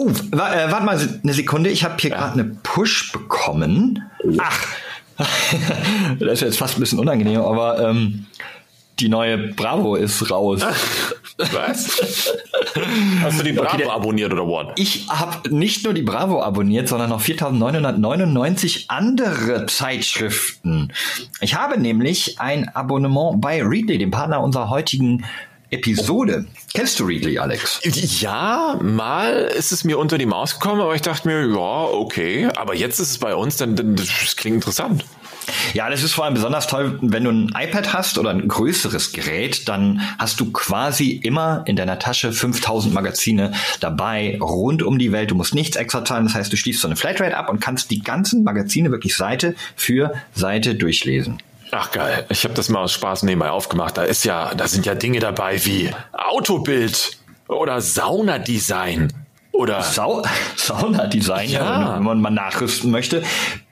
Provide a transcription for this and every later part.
Oh, äh, warte mal eine Sekunde. Ich habe hier ja. gerade eine Push bekommen. Ach, das ist jetzt fast ein bisschen unangenehm, aber ähm, die neue Bravo ist raus. Was? Hast du die Bravo okay, der, abonniert oder what? Ich habe nicht nur die Bravo abonniert, sondern noch 4999 andere Zeitschriften. Ich habe nämlich ein Abonnement bei Readly, dem Partner unserer heutigen Episode. Kennst du Readly, Alex? Ja, mal ist es mir unter die Maus gekommen, aber ich dachte mir, ja, okay. Aber jetzt ist es bei uns, dann, dann das klingt interessant. Ja, das ist vor allem besonders toll, wenn du ein iPad hast oder ein größeres Gerät, dann hast du quasi immer in deiner Tasche 5000 Magazine dabei, rund um die Welt. Du musst nichts extra zahlen. Das heißt, du schließt so eine Flatrate ab und kannst die ganzen Magazine wirklich Seite für Seite durchlesen. Ach geil, ich habe das mal aus Spaß nebenbei aufgemacht. Da ist ja, da sind ja Dinge dabei wie Autobild oder Saunadesign oder Sau Sauna-Design, ja. wenn man mal nachrüsten möchte.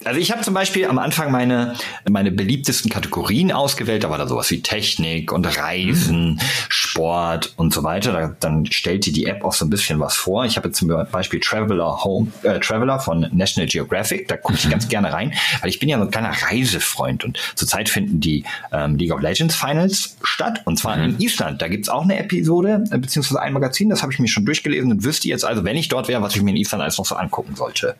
Also ich habe zum Beispiel am Anfang meine, meine beliebtesten Kategorien ausgewählt. Da war da sowas wie Technik und Reisen, mhm. Sport und so weiter. Da, dann stellte die App auch so ein bisschen was vor. Ich habe zum Beispiel Traveler Home, äh, Traveler von National Geographic. Da gucke ich mhm. ganz gerne rein, weil ich bin ja so ein kleiner Reisefreund und zurzeit finden die ähm, League of Legends Finals statt und zwar mhm. in Island. Da gibt's auch eine Episode, äh, beziehungsweise ein Magazin, das habe ich mir schon durchgelesen und wüsste jetzt also, wenn ich dort wäre, was ich mir in Island alles noch so angucken sollte.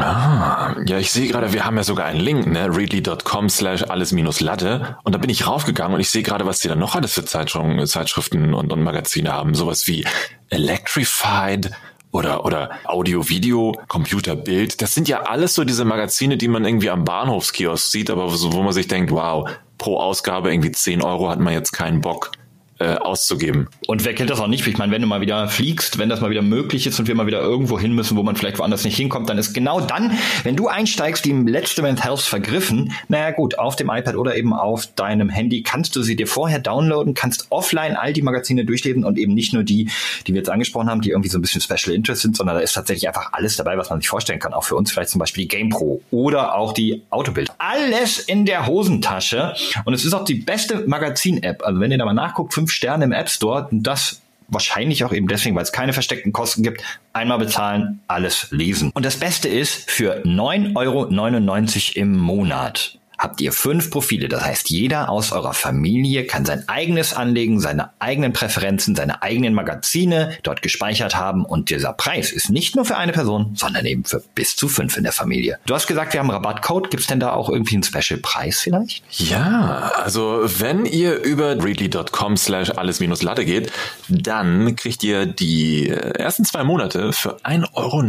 Ah, ja, ich sehe gerade, wir haben ja sogar einen Link, ne? readly.com slash alles minus Latte. Und da bin ich raufgegangen und ich sehe gerade, was die da noch alles für Zeitschriften und, und Magazine haben. Sowas wie Electrified oder, oder Audio, Video, Computer, Bild. Das sind ja alles so diese Magazine, die man irgendwie am Bahnhofskiosk sieht, aber so, wo man sich denkt, wow, pro Ausgabe irgendwie 10 Euro hat man jetzt keinen Bock äh, auszugeben. Und wer kennt das auch nicht? Ich meine, wenn du mal wieder fliegst, wenn das mal wieder möglich ist und wir mal wieder irgendwo hin müssen, wo man vielleicht woanders nicht hinkommt, dann ist genau dann, wenn du einsteigst, die letzte Men's Health vergriffen. Naja gut, auf dem iPad oder eben auf deinem Handy kannst du sie dir vorher downloaden, kannst offline all die Magazine durchlesen und eben nicht nur die, die wir jetzt angesprochen haben, die irgendwie so ein bisschen Special Interest sind, sondern da ist tatsächlich einfach alles dabei, was man sich vorstellen kann. Auch für uns vielleicht zum Beispiel die GamePro oder auch die Autobild. Alles in der Hosentasche und es ist auch die beste Magazin-App. Also wenn ihr da mal nachguckt, fünf Sterne im App Store. Und das wahrscheinlich auch eben deswegen, weil es keine versteckten Kosten gibt. Einmal bezahlen, alles lesen. Und das Beste ist, für 9,99 Euro im Monat habt ihr fünf Profile. Das heißt, jeder aus eurer Familie kann sein eigenes anlegen, seine eigenen Präferenzen, seine eigenen Magazine dort gespeichert haben. Und dieser Preis ist nicht nur für eine Person, sondern eben für bis zu fünf in der Familie. Du hast gesagt, wir haben einen Rabattcode. Gibt es denn da auch irgendwie einen Special-Preis vielleicht? Ja, also wenn ihr über readly.com slash alles-latte geht, dann kriegt ihr die ersten zwei Monate für 1,99 Euro.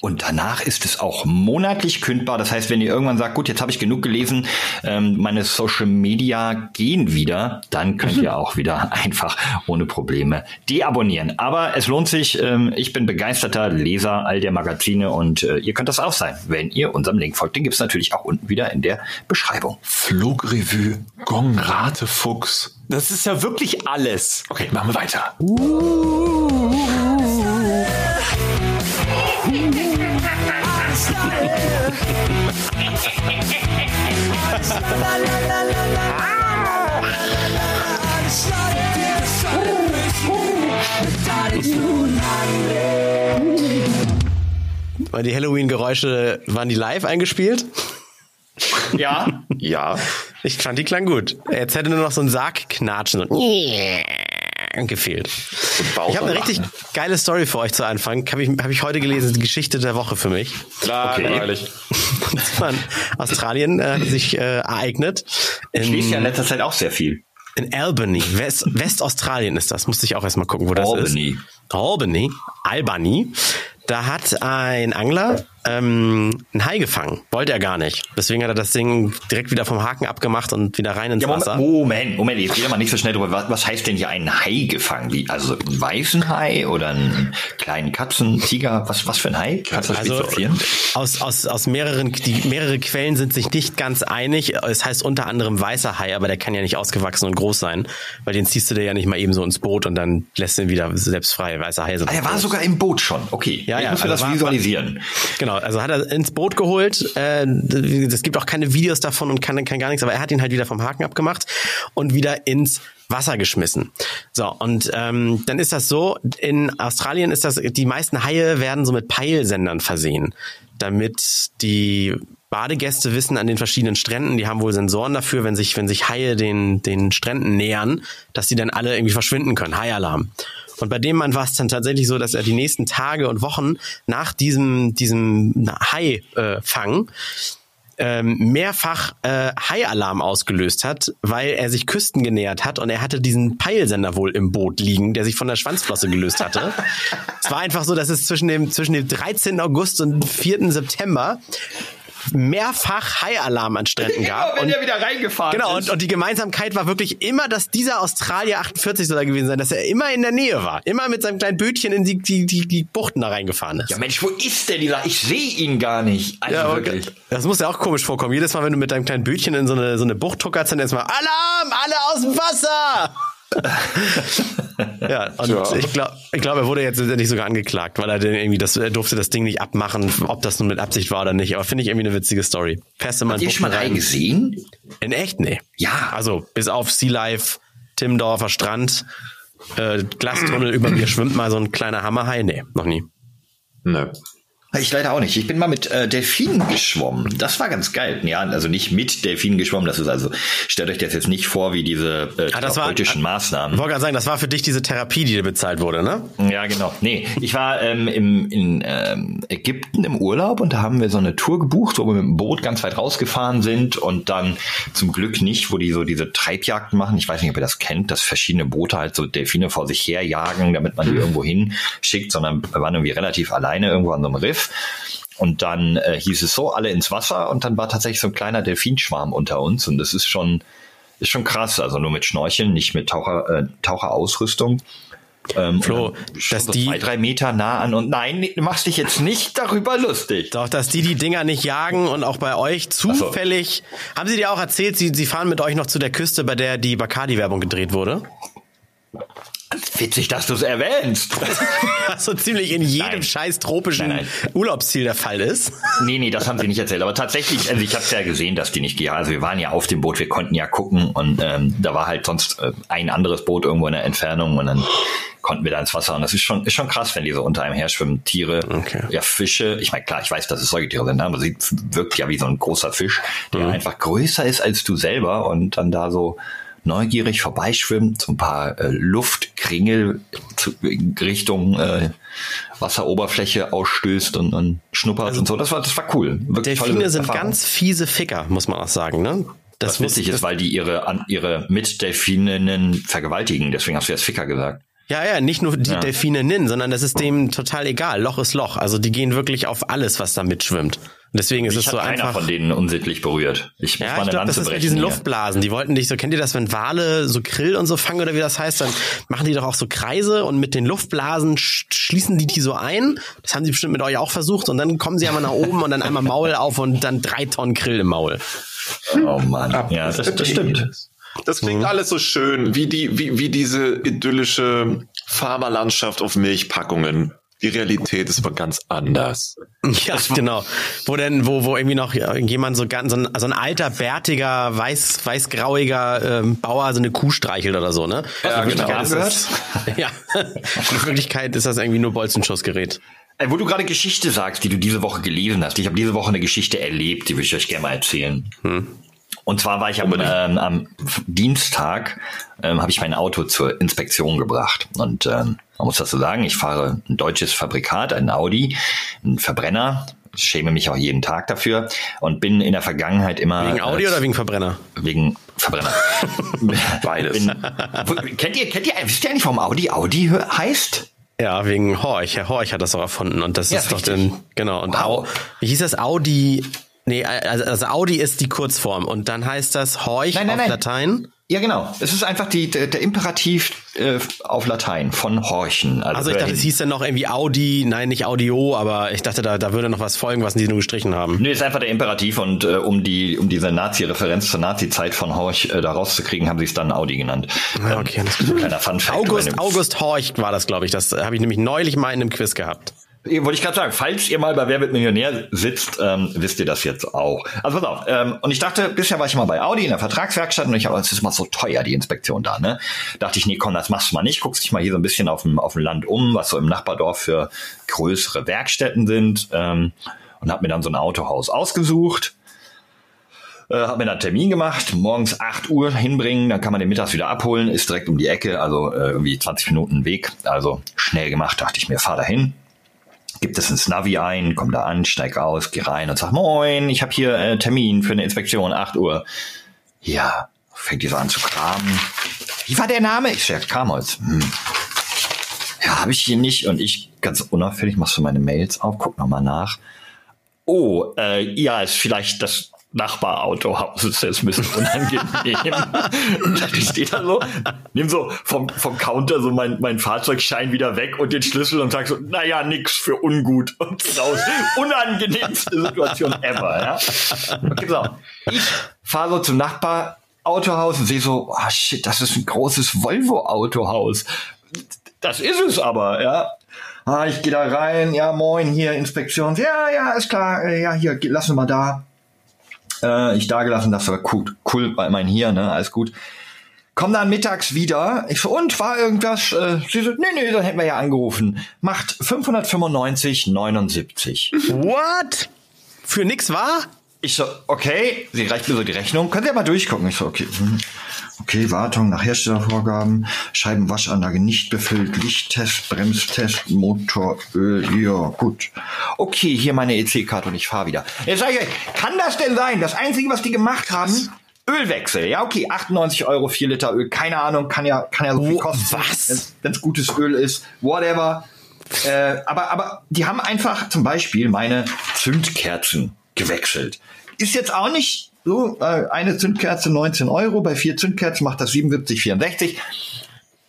Und danach ist es auch monatlich kündbar. Das heißt, wenn ihr irgendwann sagt, gut, jetzt habe ich genug gelesen, gelesen, ähm, meine Social Media gehen wieder, dann könnt ihr auch wieder einfach ohne Probleme deabonnieren. Aber es lohnt sich. Ähm, ich bin begeisterter Leser all der Magazine und äh, ihr könnt das auch sein, wenn ihr unserem Link folgt. Den gibt es natürlich auch unten wieder in der Beschreibung. Flugrevue, Gong, Ratefuchs. Das ist ja wirklich alles. Okay, machen wir weiter. Uh. Die Halloween-Geräusche, waren die live eingespielt? Ja. ja. Ich fand, die klang gut. Jetzt hätte nur noch so ein Sarg knatschen. Gefehlt. Ich habe eine richtig geile Story für euch zu Anfang. Habe ich, hab ich heute gelesen, die Geschichte der Woche für mich. Klar, okay. Australien äh, sich äh, ereignet. Ich lese ja in letzter Zeit auch sehr viel. In Albany, West, Westaustralien ist das. Musste ich auch erstmal gucken, wo das Albany. ist. Albany. Albany. Da hat ein Angler ähm, ein Hai gefangen. Wollte er gar nicht. Deswegen hat er das Ding direkt wieder vom Haken abgemacht und wieder rein ins ja, Wasser. Moment, Moment, jetzt geht mal nicht so schnell drüber. Was, was heißt denn hier ein Hai gefangen? Wie, also einen weißen Hai oder einen kleinen Katzen, Tiger? Was, was für ein Hai? Kannst du das also, aus, aus, aus mehreren, die, mehrere Quellen sind sich nicht ganz einig. Es heißt unter anderem weißer Hai, aber der kann ja nicht ausgewachsen und groß sein, weil den ziehst du dir ja nicht mal eben so ins Boot und dann lässt du ihn wieder selbst frei. Weißer Hai. Ah, er war sogar im Boot schon. Okay. Ja, ja. Ich muss mir also das war, visualisieren. Genau Genau, also hat er ins Boot geholt. Äh, es gibt auch keine Videos davon und kann, kann gar nichts, aber er hat ihn halt wieder vom Haken abgemacht und wieder ins Wasser geschmissen. So, und ähm, dann ist das so, in Australien ist das, die meisten Haie werden so mit Peilsendern versehen, damit die Badegäste wissen an den verschiedenen Stränden, die haben wohl Sensoren dafür, wenn sich, wenn sich Haie den, den Stränden nähern, dass die dann alle irgendwie verschwinden können. Haialarm. Und bei dem Mann war es dann tatsächlich so, dass er die nächsten Tage und Wochen nach diesem, diesem Hai-Fang ähm, mehrfach äh, Hai-Alarm ausgelöst hat, weil er sich Küsten genähert hat und er hatte diesen Peilsender wohl im Boot liegen, der sich von der Schwanzflosse gelöst hatte. es war einfach so, dass es zwischen dem, zwischen dem 13. August und 4. September mehrfach High-Alarm an Stränden gab. Immer, wenn und, er wieder reingefahren genau, ist. Und, und die Gemeinsamkeit war wirklich immer, dass dieser Australier 48 soll er gewesen sein, dass er immer in der Nähe war. Immer mit seinem kleinen Bötchen in die, die, die, die Buchten da reingefahren ist. Ja Mensch, wo ist der dieser? Ich sehe ihn gar nicht. Also ja, wirklich. Das muss ja auch komisch vorkommen. Jedes Mal, wenn du mit deinem kleinen Bötchen in so eine, so eine Bucht tuckerst, dann erstmal Alarm, alle aus dem Wasser! ja, und ja. ich glaube, ich glaub, er wurde jetzt nicht sogar angeklagt, weil er denn irgendwie das, er durfte das Ding nicht abmachen, ob das nun mit Absicht war oder nicht. Aber finde ich irgendwie eine witzige Story. Du mal Habt ihr schon mal rein gesehen? In echt? Nee. Ja. Also, bis auf Sea Life, Timmendorfer Strand, äh, Glastunnel über mir schwimmt mal so ein kleiner Hammerhai. Nee, noch nie. Nö. Ich leider auch nicht. Ich bin mal mit äh, Delfinen geschwommen. Das war ganz geil. Ja, also nicht mit Delfinen geschwommen. Das ist also, stellt euch das jetzt nicht vor wie diese äh, ah, therapeutischen war, Maßnahmen. Ich wollte gerade sagen, das war für dich diese Therapie, die dir bezahlt wurde, ne? Ja, genau. Nee, ich war ähm, im, in ähm, Ägypten im Urlaub und da haben wir so eine Tour gebucht, wo wir mit dem Boot ganz weit rausgefahren sind und dann zum Glück nicht, wo die so diese Treibjagden machen. Ich weiß nicht, ob ihr das kennt, dass verschiedene Boote halt so Delfine vor sich herjagen, damit man die irgendwo hinschickt, sondern wir waren irgendwie relativ alleine irgendwo an so einem Riff. Und dann äh, hieß es so, alle ins Wasser und dann war tatsächlich so ein kleiner Delfinschwarm unter uns und das ist schon, ist schon krass. Also nur mit Schnorcheln, nicht mit Taucher, äh, Taucherausrüstung. Ähm, Flo, dass so die zwei, drei Meter nah an und nein, du machst dich jetzt nicht darüber lustig. Doch, dass die die Dinger nicht jagen und auch bei euch zufällig. So. Haben sie dir auch erzählt, sie, sie fahren mit euch noch zu der Küste, bei der die Bacardi-Werbung gedreht wurde? Witzig, dass du es erwähnst. Was so ziemlich in jedem nein. scheiß tropischen nein, nein. Urlaubsziel der Fall ist. Nee, nee, das haben sie nicht erzählt. Aber tatsächlich, also ich habe ja gesehen, dass die nicht gehen. Also wir waren ja auf dem Boot, wir konnten ja gucken und ähm, da war halt sonst äh, ein anderes Boot irgendwo in der Entfernung und dann konnten wir da ins Wasser. Und das ist schon, ist schon krass, wenn die so unter einem her schwimmen. Tiere, okay. ja, Fische. Ich meine, klar, ich weiß, dass es Säugetiere sind, ne, aber sie wirkt ja wie so ein großer Fisch, der mhm. einfach größer ist als du selber und dann da so neugierig vorbeischwimmt, so ein paar äh, Luftkringel Richtung äh, Wasseroberfläche ausstößt und, und schnuppert also, und so. Das war, das war cool. Wirklich Delfine sind ganz fiese Ficker, muss man auch sagen, ne? Das, was witzig ist, weil die ihre, an, ihre Mitdelfininnen vergewaltigen. Deswegen hast du jetzt Ficker gesagt. Ja, ja, nicht nur die ja. Delfininnen, sondern das ist dem total egal. Loch ist Loch. Also die gehen wirklich auf alles, was da mitschwimmt. Und deswegen ist Mich es so einfach. von denen unsittlich berührt. Ich ja, ich glaube, das ist mit diesen hier. Luftblasen. Die wollten dich so, kennt ihr das, wenn Wale so Krill und so fangen oder wie das heißt, dann machen die doch auch so Kreise und mit den Luftblasen schließen die die so ein. Das haben sie bestimmt mit euch auch versucht und dann kommen sie einmal nach oben und dann einmal Maul auf und dann drei Tonnen Krill im Maul. Oh Mann. Ja, das, das stimmt. Das klingt mhm. alles so schön, wie die, wie, wie diese idyllische Pharmalandschaft auf Milchpackungen. Die Realität ist aber ganz anders. Ja, genau. Wo denn, wo, wo irgendwie noch jemand so ganz, so ein, so ein alter, bärtiger, weiß, weißgrauiger ähm, Bauer so eine Kuh streichelt oder so, ne? Ja, in genau. Ist das, ja. In Wirklichkeit ist das irgendwie nur Bolzenschussgerät. Äh, wo du gerade Geschichte sagst, die du diese Woche gelesen hast. Ich habe diese Woche eine Geschichte erlebt, die will ich euch gerne mal erzählen. Hm. Und zwar war ich am, ähm, am Dienstag, ähm, habe ich mein Auto zur Inspektion gebracht. Und ähm, man muss das so sagen, ich fahre ein deutsches Fabrikat, ein Audi, ein Verbrenner. Ich schäme mich auch jeden Tag dafür und bin in der Vergangenheit immer. Wegen Audi äh, oder wegen Verbrenner? Wegen Verbrenner. Beides. Bin, kennt ihr, kennt ihr, wisst ihr eigentlich, warum Audi Audi heißt? Ja, wegen Horch. Herr Horch hat das auch erfunden und das ja, ist richtig. doch den, genau. Und wow. wie hieß das? Audi Nee, also, also Audi ist die Kurzform und dann heißt das Horch nein, nein, auf nein. Latein. Ja, genau. Es ist einfach die, der, der Imperativ äh, auf Latein von horchen. Also, also ich dachte, es hieß dann noch irgendwie Audi, nein, nicht Audio, aber ich dachte, da, da würde noch was folgen, was die nur gestrichen haben. Nee, ist einfach der Imperativ und äh, um die um diese Nazi-Referenz zur Nazi-Zeit von Horch äh, da rauszukriegen, haben sie es dann Audi genannt. Ja, okay, das ist ein kleiner Fun August, August Horch war das, glaube ich. Das habe ich nämlich neulich mal in einem Quiz gehabt. Wollte ich gerade sagen, falls ihr mal bei Wer wird Millionär sitzt, ähm, wisst ihr das jetzt auch. Also pass auf. Ähm, und ich dachte, bisher war ich mal bei Audi in der Vertragswerkstatt und ich habe, es ist mal so teuer, die Inspektion da, ne? Dachte ich, nee, komm, das machst du mal nicht. Guckst dich mal hier so ein bisschen auf dem, auf dem Land um, was so im Nachbardorf für größere Werkstätten sind. Ähm, und habe mir dann so ein Autohaus ausgesucht. Äh, habe mir dann einen Termin gemacht, morgens 8 Uhr hinbringen, dann kann man den mittags wieder abholen, ist direkt um die Ecke, also äh, irgendwie 20 Minuten Weg, also schnell gemacht, dachte ich mir, fahr dahin, gibt es ins Navi ein, komm da an, steig aus, geh rein und sag, moin, ich habe hier äh, Termin für eine Inspektion, 8 Uhr. Ja, fängt die so an zu kramen. Wie war der Name? Ich sag, Kramholz. Hm. Ja, habe ich hier nicht. Und ich ganz unauffällig machst du meine Mails auf, guck nochmal nach. Oh, äh, ja, ist vielleicht das Nachbarautohaus ist jetzt ein bisschen unangenehm. ich stehe da so, nimm so vom, vom Counter so mein, mein Fahrzeugschein wieder weg und den Schlüssel und sag so, naja, nix für ungut und raus. Unangenehmste Situation ever, ja. Okay, so. Ich fahre so zum Nachbarautohaus und sehe so, ah oh shit, das ist ein großes Volvo-Autohaus. Das ist es aber, ja. Ah, ich gehe da rein, ja, moin, hier, Inspektion. Ja, ja, ist klar, ja, hier, lass uns mal da äh, ich da gelassen, das war cool, cool bei mein hier, ne, alles gut. Komm dann mittags wieder. Ich so, und war irgendwas? Äh, sie so, nee, nee, dann hätten wir ja angerufen. Macht 595,79. What? Für nix war? Ich so, okay, sie reicht mir so die Rechnung. Können Sie ja mal durchgucken. Ich so, okay. Okay, Wartung nach Herstellervorgaben, Scheibenwaschanlage nicht befüllt, Lichttest, Bremstest, Motoröl, ja, gut. Okay, hier meine EC-Karte und ich fahre wieder. Jetzt sag ich euch, kann das denn sein? Das Einzige, was die gemacht haben, Ölwechsel. Ja, okay, 98 Euro, 4 Liter Öl, keine Ahnung, kann ja, kann ja so viel kosten. Was? Wenn es gutes Öl ist, whatever. Äh, aber, aber die haben einfach zum Beispiel meine Zündkerzen gewechselt. Ist jetzt auch nicht so, äh, eine Zündkerze 19 Euro, bei vier Zündkerzen macht das 77,64.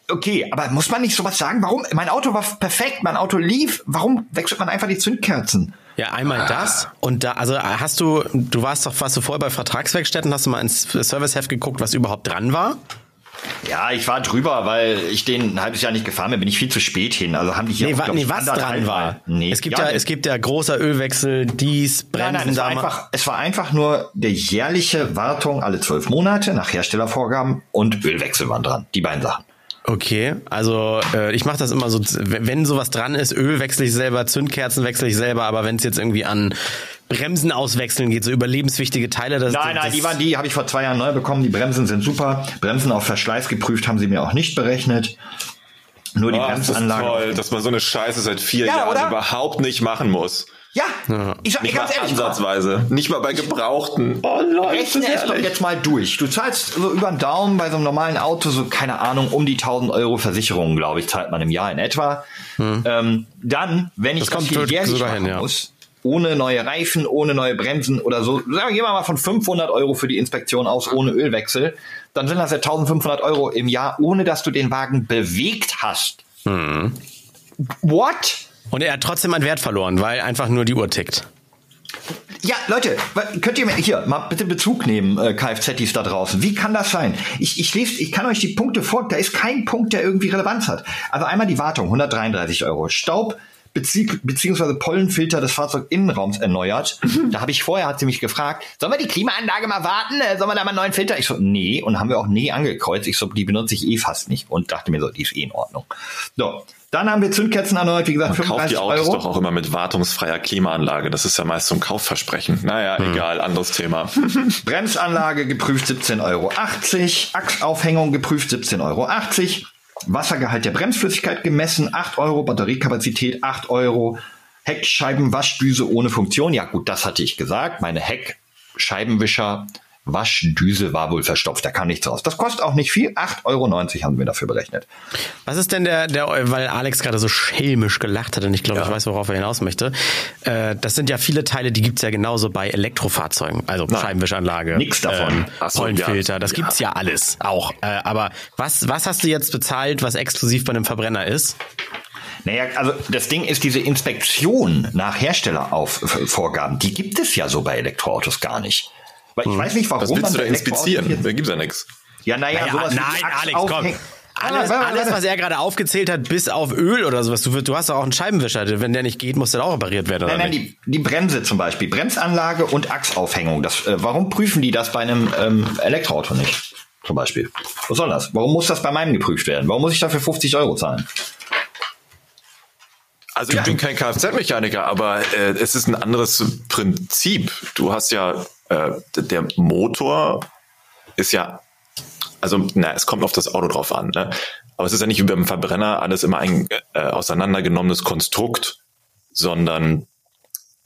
Okay, aber muss man nicht sowas sagen? Warum? Mein Auto war perfekt, mein Auto lief. Warum wechselt man einfach die Zündkerzen? Ja, einmal das und da, also hast du, du warst doch, warst du vorher bei Vertragswerkstätten, hast du mal ins Serviceheft geguckt, was überhaupt dran war? Ja, ich war drüber, weil ich den ein halbes Jahr nicht gefahren bin, bin ich viel zu spät hin. Also haben die hier nee, auch, wa nee, was dran war. Nee, es gibt ja, ja es gibt ja großer Ölwechsel, dies, Bremsen. Nein, nein, es war, einfach, es war einfach nur der jährliche Wartung alle zwölf Monate nach Herstellervorgaben und Ölwechsel waren dran. Die beiden Sachen. Okay, also äh, ich mache das immer so, wenn sowas dran ist, Öl wechsle ich selber, Zündkerzen wechsle ich selber, aber wenn es jetzt irgendwie an Bremsen auswechseln geht, so überlebenswichtige Teile. Das, nein, nein, das die waren die, habe ich vor zwei Jahren neu bekommen. Die Bremsen sind super. Bremsen auf Verschleiß geprüft haben sie mir auch nicht berechnet. Nur die oh, Bremsanlage. Das ist toll, dass man so eine Scheiße seit vier ja, Jahren oder? überhaupt nicht machen muss. Ja, ich sag dir ganz ehrlich. Ansatzweise. Nicht mal bei Gebrauchten. Oh Leute. Rechne es doch jetzt mal durch. Du zahlst so über den Daumen bei so einem normalen Auto so, keine Ahnung, um die 1000 Euro Versicherung, glaube ich, zahlt man im Jahr in etwa. Hm. Ähm, dann, wenn ich das, das hier jährlich machen hin, ja. muss, ohne neue Reifen, ohne neue Bremsen oder so, sagen wir mal von 500 Euro für die Inspektion aus, ohne Ölwechsel, dann sind das ja 1500 Euro im Jahr, ohne dass du den Wagen bewegt hast. Hm. What? Und er hat trotzdem an Wert verloren, weil einfach nur die Uhr tickt. Ja, Leute, könnt ihr mir hier mal bitte Bezug nehmen, äh, Kfz-Is da draußen. Wie kann das sein? Ich, ich lese, ich kann euch die Punkte vor, da ist kein Punkt, der irgendwie Relevanz hat. Also einmal die Wartung, 133 Euro. Staub, bezieh beziehungsweise Pollenfilter des Fahrzeuginnenraums erneuert. da habe ich vorher, hat sie mich gefragt, sollen wir die Klimaanlage mal warten? Äh, sollen wir da mal einen neuen Filter? Ich so, nee. Und haben wir auch nee angekreuzt. Ich so, die benutze ich eh fast nicht. Und dachte mir so, die ist eh in Ordnung. So, dann haben wir Zündkerzen erneuert, wie gesagt, Man kauft die Autos Euro. doch auch immer mit wartungsfreier Klimaanlage. Das ist ja meist so ein Kaufversprechen. Naja, hm. egal, anderes Thema. Bremsanlage geprüft 17,80 Euro. Achsaufhängung geprüft 17,80 Euro. Wassergehalt der Bremsflüssigkeit gemessen 8 Euro. Batteriekapazität 8 Euro. Heckscheibenwaschdüse ohne Funktion. Ja gut, das hatte ich gesagt. Meine Heckscheibenwischer Waschdüse war wohl verstopft, da kam nichts raus. Das kostet auch nicht viel, 8,90 Euro haben wir dafür berechnet. Was ist denn der, der weil Alex gerade so schelmisch gelacht hat und ich glaube, ja. ich weiß, worauf er hinaus möchte. Äh, das sind ja viele Teile, die gibt's ja genauso bei Elektrofahrzeugen, also Nein, Scheibenwischanlage, nix davon. Ähm, Pollenfilter, ja. das gibt's ja, ja alles auch. Äh, aber was, was hast du jetzt bezahlt, was exklusiv bei einem Verbrenner ist? Naja, also das Ding ist, diese Inspektion nach Herstellervorgaben, die gibt es ja so bei Elektroautos gar nicht. Weil ich hm. weiß nicht, warum Was willst du da inspizieren? Da gibt's ja nichts. Ja, naja, naja sowas nein, Alex, komm. alles, alles, was er gerade aufgezählt hat, bis auf Öl oder sowas. Du, du hast doch auch einen Scheibenwischer. Wenn der nicht geht, muss der auch repariert werden. Nein, nein, die, die Bremse zum Beispiel. Bremsanlage und Achsaufhängung. Das, äh, warum prüfen die das bei einem ähm, Elektroauto nicht? Zum Beispiel. Was soll das? Warum muss das bei meinem geprüft werden? Warum muss ich dafür 50 Euro zahlen? Also ich bin kein Kfz-Mechaniker, aber äh, es ist ein anderes Prinzip. Du hast ja, äh, der Motor ist ja, also na, es kommt auf das Auto drauf an, ne? aber es ist ja nicht wie beim Verbrenner alles immer ein äh, auseinandergenommenes Konstrukt, sondern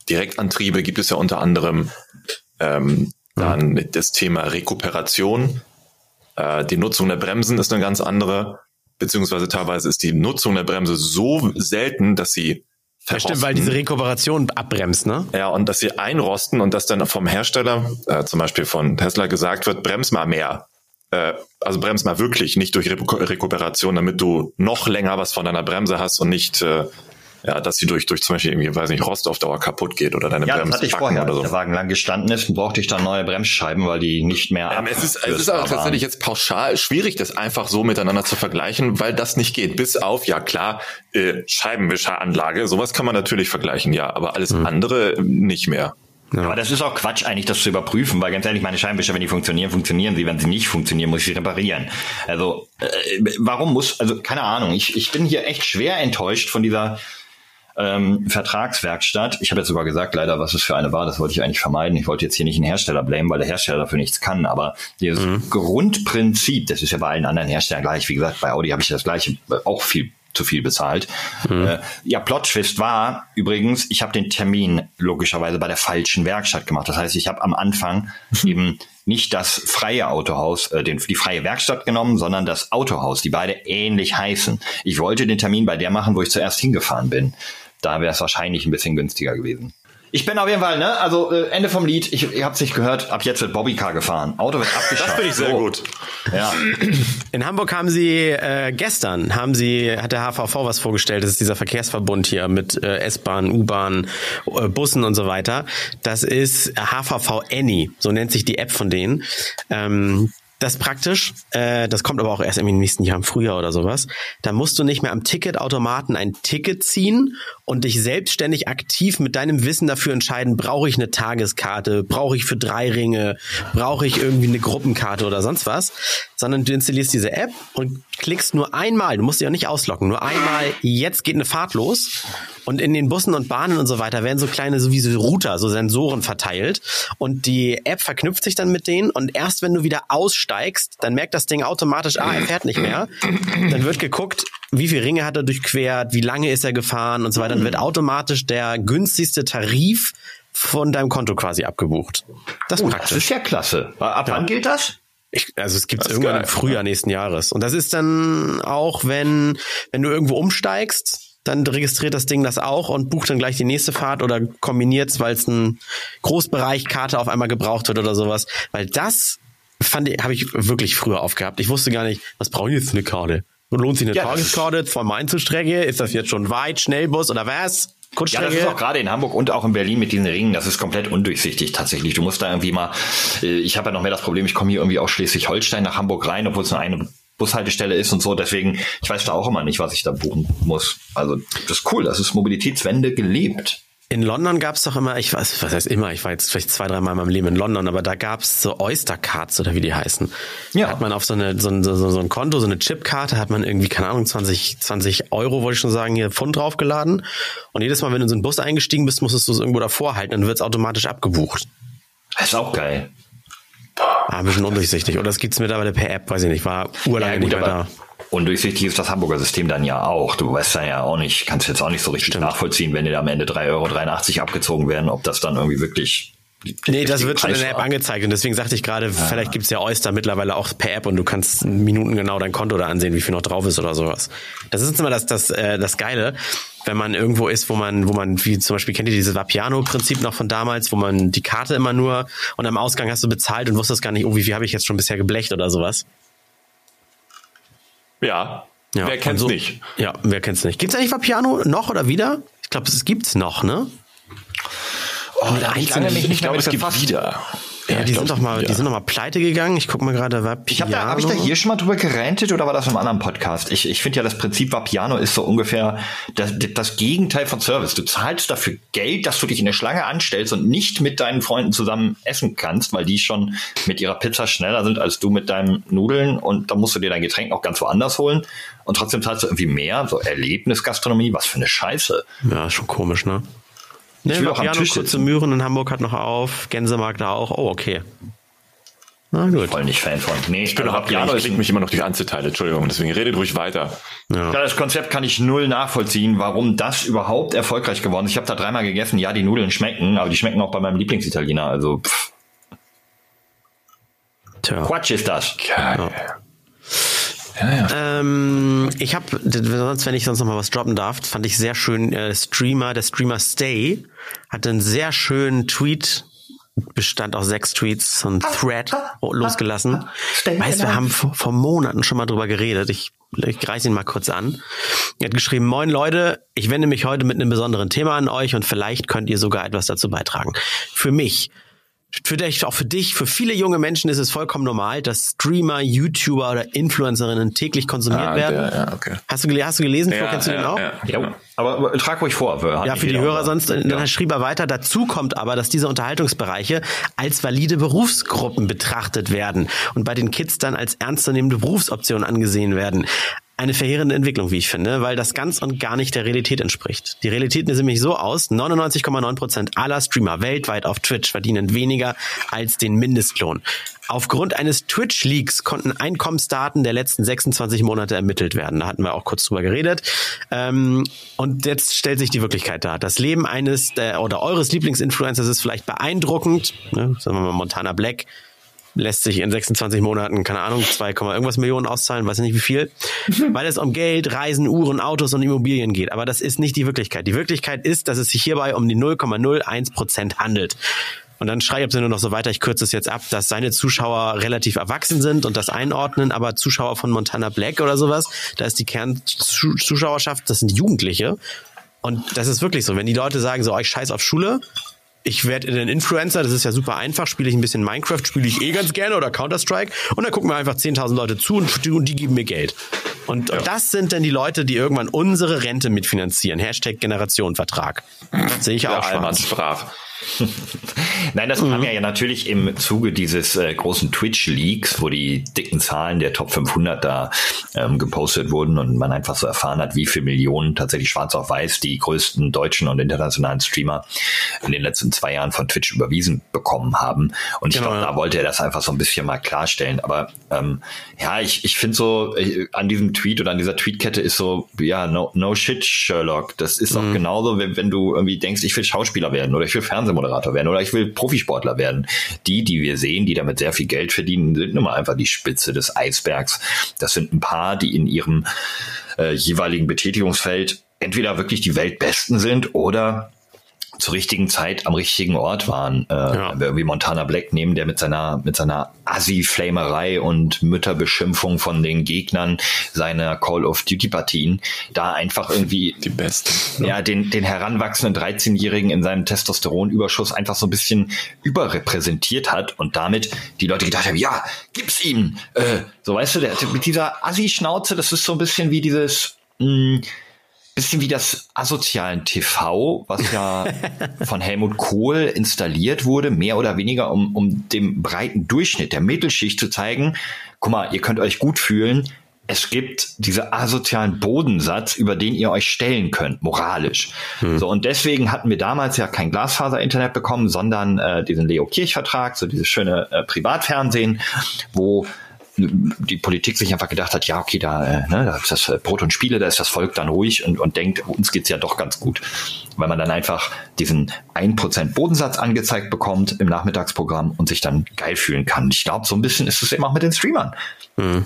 Direktantriebe gibt es ja unter anderem ähm, dann mhm. das Thema Rekuperation. Äh, die Nutzung der Bremsen ist eine ganz andere beziehungsweise teilweise ist die Nutzung der Bremse so selten, dass sie das stimmt, weil diese Rekuperation abbremst, ne? Ja, und dass sie einrosten und dass dann vom Hersteller, äh, zum Beispiel von Tesla gesagt wird, brems mal mehr. Äh, also brems mal wirklich, nicht durch Rekuperation, damit du noch länger was von deiner Bremse hast und nicht äh, ja, dass sie durch, durch zum Beispiel irgendwie, weiß nicht, Rost auf Dauer kaputt geht oder deine ja, Bremse das hatte ich vorher, oder so. der Wagen lang gestanden ist, brauchte ich dann neue Bremsscheiben, weil die nicht mehr. Ja, es ist, es ist aber tatsächlich jetzt pauschal schwierig, das einfach so miteinander zu vergleichen, weil das nicht geht. Bis auf, ja klar, äh, Scheibenwischeranlage, sowas kann man natürlich vergleichen, ja, aber alles hm. andere nicht mehr. Ja. Aber das ist auch Quatsch, eigentlich das zu überprüfen, weil ganz ehrlich, meine Scheinwischer, wenn die funktionieren, funktionieren sie. Wenn sie nicht funktionieren, muss ich sie reparieren. Also, äh, warum muss, also keine Ahnung, ich, ich bin hier echt schwer enttäuscht von dieser ähm, Vertragswerkstatt. Ich habe jetzt sogar gesagt, leider, was es für eine war, das wollte ich eigentlich vermeiden. Ich wollte jetzt hier nicht einen Hersteller blamen, weil der Hersteller dafür nichts kann. Aber dieses mhm. Grundprinzip, das ist ja bei allen anderen Herstellern gleich. Wie gesagt, bei Audi habe ich das gleiche äh, auch viel zu viel bezahlt. Mhm. Äh, ja, Plot-Twist war übrigens, ich habe den Termin logischerweise bei der falschen Werkstatt gemacht. Das heißt, ich habe am Anfang eben nicht das freie Autohaus, äh, den, die freie Werkstatt genommen, sondern das Autohaus, die beide ähnlich heißen. Ich wollte den Termin bei der machen, wo ich zuerst hingefahren bin. Da wäre es wahrscheinlich ein bisschen günstiger gewesen. Ich bin auf jeden Fall, ne? Also äh, Ende vom Lied. Ich, ihr habt's nicht gehört. Ab jetzt wird Bobbycar gefahren. Auto wird abgeschafft. Das finde ich sehr so. gut. Ja. In Hamburg haben sie äh, gestern haben sie hat der HVV was vorgestellt. Das ist dieser Verkehrsverbund hier mit äh, S-Bahn, U-Bahn, äh, Bussen und so weiter. Das ist HVV Any, so nennt sich die App von denen. Ähm, das praktisch. Äh, das kommt aber auch erst im nächsten Jahr im Frühjahr oder sowas. Da musst du nicht mehr am Ticketautomaten ein Ticket ziehen und dich selbstständig aktiv mit deinem Wissen dafür entscheiden, brauche ich eine Tageskarte, brauche ich für drei Ringe, brauche ich irgendwie eine Gruppenkarte oder sonst was, sondern du installierst diese App und klickst nur einmal, du musst dich auch nicht auslocken, nur einmal, jetzt geht eine Fahrt los und in den Bussen und Bahnen und so weiter werden so kleine, so wie so Router, so Sensoren verteilt und die App verknüpft sich dann mit denen und erst wenn du wieder aussteigst, dann merkt das Ding automatisch, ah, er fährt nicht mehr. Dann wird geguckt, wie viele Ringe hat er durchquert, wie lange ist er gefahren und so weiter. Dann wird automatisch der günstigste Tarif von deinem Konto quasi abgebucht. Das, oh, das ist ja klasse. Ab wann gilt das? Ich, also es gibt es irgendwann geil, im Frühjahr nächsten Jahres. Und das ist dann auch, wenn, wenn du irgendwo umsteigst, dann registriert das Ding das auch und bucht dann gleich die nächste Fahrt oder kombiniert es, weil es ein Großbereichkarte auf einmal gebraucht wird oder sowas. Weil das fand ich, habe ich wirklich früher aufgehabt. Ich wusste gar nicht, was brauche ich jetzt für eine Karte? Lohnt sich eine ja, Tageskarte von Main zur Strecke? Ist das jetzt schon weit, Schnellbus oder was? Ja, das ist auch gerade in Hamburg und auch in Berlin mit diesen Ringen, das ist komplett undurchsichtig tatsächlich. Du musst da irgendwie mal, äh, ich habe ja noch mehr das Problem, ich komme hier irgendwie aus Schleswig-Holstein nach Hamburg rein, obwohl es nur eine Bushaltestelle ist und so. Deswegen, ich weiß da auch immer nicht, was ich da buchen muss. Also das ist cool, das ist Mobilitätswende gelebt. In London gab es doch immer, ich weiß, was heißt immer, ich war jetzt vielleicht zwei, drei Mal in meinem Leben in London, aber da gab es so Oyster Cards oder wie die heißen. Ja. Da hat man auf so, eine, so, ein, so, so ein Konto, so eine Chipkarte, hat man irgendwie, keine Ahnung, 20, 20 Euro, wollte ich schon sagen, hier Pfund draufgeladen. Und jedes Mal, wenn du in so einen Bus eingestiegen bist, musstest du es irgendwo davor halten, dann wird es automatisch abgebucht. Das ist auch geil. Ah, ein bisschen undurchsichtig. Oder es gibt es mittlerweile per App, weiß ich nicht, war urlange ja, gut, nicht mehr da. Undurchsichtig ist das Hamburger System dann ja auch. Du weißt dann ja auch nicht, kannst jetzt auch nicht so richtig Stimmt. nachvollziehen, wenn dir am Ende 3,83 Euro abgezogen werden, ob das dann irgendwie wirklich Nee, das wird schon in der App angezeigt und deswegen sagte ich gerade, ja. vielleicht gibt's ja Oyster mittlerweile auch per App und du kannst minutengenau dein Konto da ansehen, wie viel noch drauf ist oder sowas. Das ist immer das, das, äh, das Geile, wenn man irgendwo ist, wo man, wo man, wie zum Beispiel kennt ihr dieses Vapiano-Prinzip noch von damals, wo man die Karte immer nur und am Ausgang hast du bezahlt und wusstest gar nicht, oh, wie viel habe ich jetzt schon bisher geblecht oder sowas. Ja. ja wer kennt's so, nicht? Ja, wer kennt's nicht? Gibt's eigentlich Vapiano noch oder wieder? Ich glaube, es gibt's noch, ne? Oh, da ich lange mich nicht ich glaube, es gibt wieder. Ja, die sind doch mal, ja. die sind doch mal pleite gegangen. Ich guck mal gerade, Vapiano. Ich habe da, hab ich da hier schon mal drüber gerantet oder war das im anderen Podcast? Ich, ich finde ja, das Prinzip Vapiano ist so ungefähr das, das Gegenteil von Service. Du zahlst dafür Geld, dass du dich in der Schlange anstellst und nicht mit deinen Freunden zusammen essen kannst, weil die schon mit ihrer Pizza schneller sind als du mit deinen Nudeln und dann musst du dir dein Getränk auch ganz woanders holen und trotzdem zahlst du irgendwie mehr, so Erlebnisgastronomie, was für eine Scheiße. Ja, schon komisch, ne? Ne, ich will auch am Tisch kurze Mühren in Hamburg hat noch auf, Gänsemarkt da auch. Oh, okay. Na gut. Voll nicht Fan von. Nee, ich bin also noch Piano, ich mich immer noch durch Einzelteile, Entschuldigung, deswegen redet ruhig weiter. Ja. ja. das Konzept kann ich null nachvollziehen, warum das überhaupt erfolgreich geworden ist. Ich habe da dreimal gegessen, ja, die Nudeln schmecken, aber die schmecken auch bei meinem Lieblingsitaliener, also pff. Tja. Quatsch ist das. Geil. Ja. Ja, ja. Ähm, ich habe, sonst, wenn ich sonst noch mal was droppen darf, fand ich sehr schön, äh, Streamer, der Streamer Stay, hat einen sehr schönen Tweet bestand aus sechs Tweets, und Thread losgelassen. Weißt, wir haben vor, vor, Monaten schon mal drüber geredet. Ich, ich reiße ihn mal kurz an. Er hat geschrieben, moin Leute, ich wende mich heute mit einem besonderen Thema an euch und vielleicht könnt ihr sogar etwas dazu beitragen. Für mich für dich, auch für dich, für viele junge Menschen ist es vollkommen normal, dass Streamer, YouTuber oder Influencerinnen täglich konsumiert ah, werden. Der, ja, okay. Hast du, hast du gelesen? Ja, kennst du den auch? Ja, ja. Aber, aber trag ruhig vor. Ja, für die Hörer sonst. Dann schrieb er weiter, dazu kommt aber, dass diese Unterhaltungsbereiche als valide Berufsgruppen betrachtet werden und bei den Kids dann als ernstzunehmende Berufsoption angesehen werden eine verheerende Entwicklung, wie ich finde, weil das ganz und gar nicht der Realität entspricht. Die Realität sieht nämlich so aus, 99,9 Prozent aller Streamer weltweit auf Twitch verdienen weniger als den Mindestlohn. Aufgrund eines Twitch-Leaks konnten Einkommensdaten der letzten 26 Monate ermittelt werden. Da hatten wir auch kurz drüber geredet. Ähm, und jetzt stellt sich die Wirklichkeit dar. Das Leben eines der, oder eures Lieblingsinfluencers ist vielleicht beeindruckend. Ne? Sagen wir mal Montana Black lässt sich in 26 Monaten, keine Ahnung, 2, irgendwas Millionen auszahlen, weiß nicht wie viel, weil es um Geld, Reisen, Uhren, Autos und Immobilien geht. Aber das ist nicht die Wirklichkeit. Die Wirklichkeit ist, dass es sich hierbei um die 0,01 Prozent handelt. Und dann schreibt er nur noch so weiter, ich kürze es jetzt ab, dass seine Zuschauer relativ erwachsen sind und das einordnen, aber Zuschauer von Montana Black oder sowas, da ist die Kernzuschauerschaft, das sind Jugendliche. Und das ist wirklich so. Wenn die Leute sagen, so, ich scheiß auf Schule, ich werde ein Influencer, das ist ja super einfach, spiele ich ein bisschen Minecraft, spiele ich eh ganz gerne oder Counter-Strike und dann gucken mir einfach 10.000 Leute zu und die, und die, geben mir Geld. Und, ja. das sind dann die Leute, die irgendwann unsere Rente mitfinanzieren. Hashtag Generationenvertrag. Sehe ich auch schon. Nein, das kam mhm. ja natürlich im Zuge dieses äh, großen Twitch-Leaks, wo die dicken Zahlen der Top 500 da ähm, gepostet wurden und man einfach so erfahren hat, wie viele Millionen tatsächlich schwarz auf weiß die größten deutschen und internationalen Streamer in den letzten zwei Jahren von Twitch überwiesen bekommen haben. Und ich genau, glaube, ja. da wollte er das einfach so ein bisschen mal klarstellen. Aber ähm, ja, ich, ich finde so, äh, an diesem Tweet oder an dieser Tweetkette ist so, ja, no, no shit, Sherlock. Das ist doch mhm. genauso, wenn, wenn du irgendwie denkst, ich will Schauspieler werden oder ich will Fernsehen Fernsehmoderator werden oder ich will Profisportler werden. Die, die wir sehen, die damit sehr viel Geld verdienen, sind nun mal einfach die Spitze des Eisbergs. Das sind ein paar, die in ihrem äh, jeweiligen Betätigungsfeld entweder wirklich die Weltbesten sind oder zur richtigen Zeit am richtigen Ort waren. Äh, ja. Wie Montana Black nehmen, der mit seiner, mit seiner Assi-Flamerei und Mütterbeschimpfung von den Gegnern seiner Call of Duty-Partien da einfach irgendwie die Beste. Ja, ja den, den heranwachsenden 13-Jährigen in seinem Testosteronüberschuss einfach so ein bisschen überrepräsentiert hat und damit die Leute gedacht haben, ja, gib's ihm. Äh, so weißt du, der, mit dieser Assi-Schnauze, das ist so ein bisschen wie dieses, mh, mm, bisschen wie das asozialen TV, was ja von Helmut Kohl installiert wurde, mehr oder weniger, um, um dem breiten Durchschnitt der Mittelschicht zu zeigen, guck mal, ihr könnt euch gut fühlen, es gibt diese asozialen Bodensatz, über den ihr euch stellen könnt, moralisch. Hm. So, und deswegen hatten wir damals ja kein Glasfaser-Internet bekommen, sondern äh, diesen Leo-Kirch-Vertrag, so dieses schöne äh, Privatfernsehen, wo die Politik sich einfach gedacht hat, ja, okay, da, äh, ne, da ist das äh, Brot und Spiele, da ist das Volk dann ruhig und, und denkt, uns geht's ja doch ganz gut. Weil man dann einfach diesen 1% Bodensatz angezeigt bekommt im Nachmittagsprogramm und sich dann geil fühlen kann. Ich glaube, so ein bisschen ist es eben auch mit den Streamern. Mhm.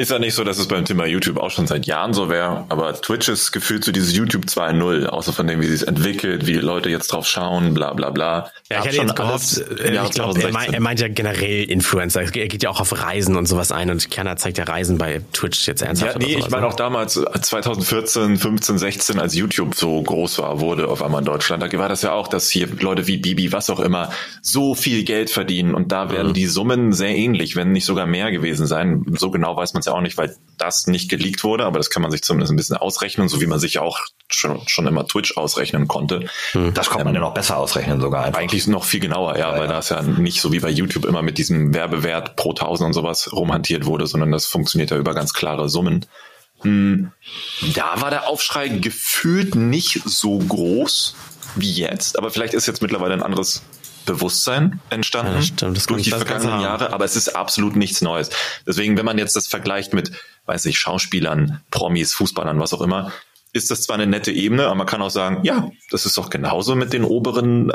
Ist ja nicht so, dass es beim Thema YouTube auch schon seit Jahren so wäre, aber Twitch ist gefühlt so dieses YouTube 2.0, außer von dem, wie sie es entwickelt, wie Leute jetzt drauf schauen, bla bla bla. Ja, ich hätte jetzt gehofft, äh, ich glaube, er, meint, er meint ja generell Influencer. Er geht ja auch auf Reisen und sowas ein und Kerner zeigt ja Reisen bei Twitch jetzt ernsthaft. Ja, nee, ich meine auch damals, 2014, 15, 16, als YouTube so groß war, wurde auf einmal in Deutschland, da war das ja auch, dass hier Leute wie Bibi, was auch immer, so viel Geld verdienen und da werden mhm. die Summen sehr ähnlich, wenn nicht sogar mehr gewesen sein. So genau weiß man es ja auch nicht, weil das nicht geleakt wurde, aber das kann man sich zumindest ein bisschen ausrechnen, so wie man sich auch schon, schon immer Twitch ausrechnen konnte. Hm. Das konnte man ähm, ja noch besser ausrechnen sogar. Einfach. Eigentlich noch viel genauer, ja, ja weil ja. das ja nicht so wie bei YouTube immer mit diesem Werbewert pro Tausend und sowas rumhantiert wurde, sondern das funktioniert ja über ganz klare Summen. Hm, da war der Aufschrei gefühlt nicht so groß wie jetzt, aber vielleicht ist jetzt mittlerweile ein anderes Bewusstsein entstanden ja, stimmt, das durch die vergangenen Jahre, aber es ist absolut nichts Neues. Deswegen, wenn man jetzt das vergleicht mit, weiß ich, Schauspielern, Promis, Fußballern, was auch immer, ist das zwar eine nette Ebene, aber man kann auch sagen, ja, das ist doch genauso mit den oberen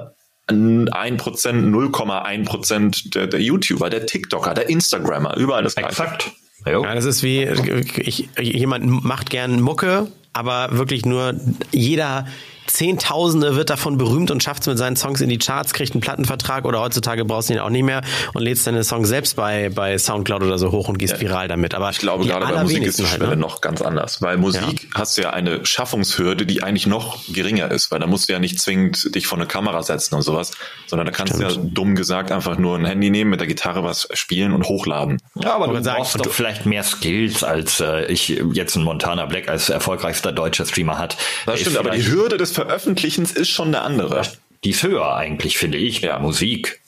1%, 0,1% der, der YouTuber, der TikToker, der Instagrammer, überall das gleiche. Exakt. Ja, das ist wie, ich, jemand macht gern Mucke, aber wirklich nur jeder Zehntausende wird davon berühmt und schafft es mit seinen Songs in die Charts, kriegt einen Plattenvertrag oder heutzutage brauchst du ihn auch nicht mehr und lädst deine Songs selbst bei, bei Soundcloud oder so hoch und gehst ja. viral damit. Aber ich glaube, gerade bei Musik ist die Schwelle halt, ne? noch ganz anders. Weil Musik ja. hast du ja eine Schaffungshürde, die eigentlich noch geringer ist, weil da musst du ja nicht zwingend dich vor eine Kamera setzen und sowas, sondern da kannst Stimmt. du ja dumm gesagt einfach nur ein Handy nehmen, mit der Gitarre was spielen und hochladen. Ja, aber du brauchst doch vielleicht mehr Skills, als äh, ich jetzt ein Montana Black als erfolgreichster deutscher Streamer hat. Das stimmt, aber die Hürde des Veröffentlichens ist schon eine andere. Die ist höher eigentlich, finde ich, ja. Musik.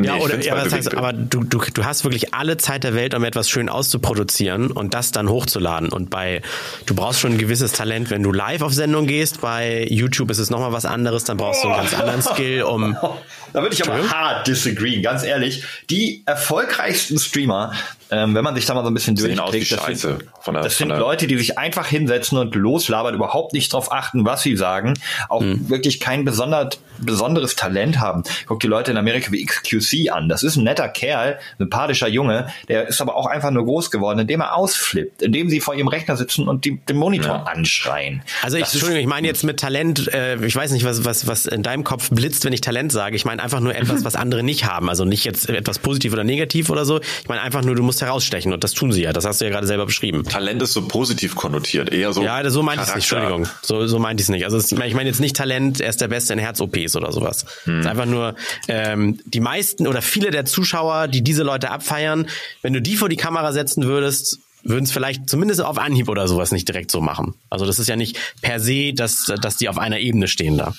Ja, nee, oder ja, das heißt, aber du, du, du hast wirklich alle Zeit der Welt, um etwas schön auszuproduzieren und das dann hochzuladen. Und bei, du brauchst schon ein gewisses Talent, wenn du live auf Sendung gehst. Bei YouTube ist es nochmal was anderes, dann brauchst du einen ganz anderen Skill, um. Da würde ich aber hart disagree, ganz ehrlich. Die erfolgreichsten Streamer, ähm, wenn man sich da mal so ein bisschen durchklickt, das, Scheiße sind, der, das sind Leute, die sich einfach hinsetzen und loslabern, überhaupt nicht drauf achten, was sie sagen, auch mhm. wirklich kein besonders, besonderes Talent haben. Guck die Leute in Amerika wie XQC an. Das ist ein netter Kerl, sympathischer Junge, der ist aber auch einfach nur groß geworden, indem er ausflippt, indem sie vor ihrem Rechner sitzen und die, den Monitor ja. anschreien. Also ich, Entschuldigung, ich meine jetzt mit Talent, äh, ich weiß nicht, was, was, was in deinem Kopf blitzt, wenn ich Talent sage. Ich meine meine einfach nur etwas, was andere nicht haben. Also nicht jetzt etwas positiv oder negativ oder so. Ich meine einfach nur, du musst herausstechen und das tun sie ja. Das hast du ja gerade selber beschrieben. Talent ist so positiv konnotiert, eher so. Ja, so meinte ich es nicht. Entschuldigung. So, so meinte ich es nicht. Also es, ich meine jetzt nicht Talent, er ist der Beste in Herz-OPs oder sowas. Hm. Es ist einfach nur ähm, die meisten oder viele der Zuschauer, die diese Leute abfeiern, wenn du die vor die Kamera setzen würdest, würden es vielleicht zumindest auf Anhieb oder sowas nicht direkt so machen. Also das ist ja nicht per se, dass, dass die auf einer Ebene stehen da.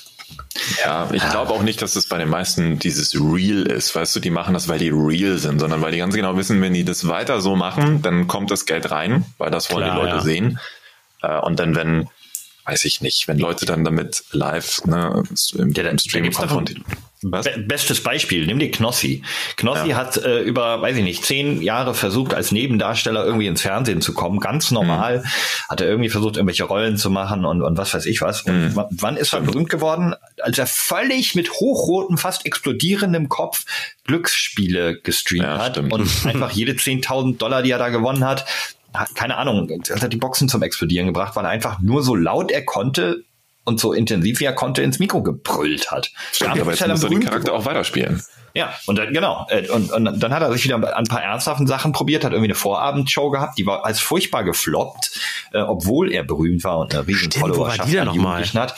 Ja, ich glaube auch nicht, dass es bei den meisten dieses Real ist. Weißt du, die machen das, weil die real sind, sondern weil die ganz genau wissen, wenn die das weiter so machen, dann kommt das Geld rein, weil das wollen Klar, die Leute ja. sehen. Äh, und dann, wenn, weiß ich nicht, wenn Leute dann damit live ne, im, ja, im Stream konfrontiert. Was? Bestes Beispiel, nimm dir Knossi. Knossi ja. hat äh, über, weiß ich nicht, zehn Jahre versucht, als Nebendarsteller irgendwie ins Fernsehen zu kommen. Ganz normal. Mhm. Hat er irgendwie versucht, irgendwelche Rollen zu machen und, und was weiß ich was. Und mhm. wann ist er berühmt geworden? Als er völlig mit hochrotem, fast explodierendem Kopf Glücksspiele gestreamt ja, hat stimmt. und einfach jede 10.000 Dollar, die er da gewonnen hat, keine Ahnung, hat die Boxen zum Explodieren gebracht, weil er einfach nur so laut er konnte und so intensiv wie er konnte ins Mikro gebrüllt hat. Stimmt, aber jetzt muss er den Charakter auch weiterspielen. Ja, und dann, genau. Äh, und, und dann hat er sich wieder ein paar ernsthaften Sachen probiert, hat irgendwie eine Vorabendshow gehabt, die war als furchtbar gefloppt, äh, obwohl er berühmt war und eine riesen Followerschaft an Jugendlichen hat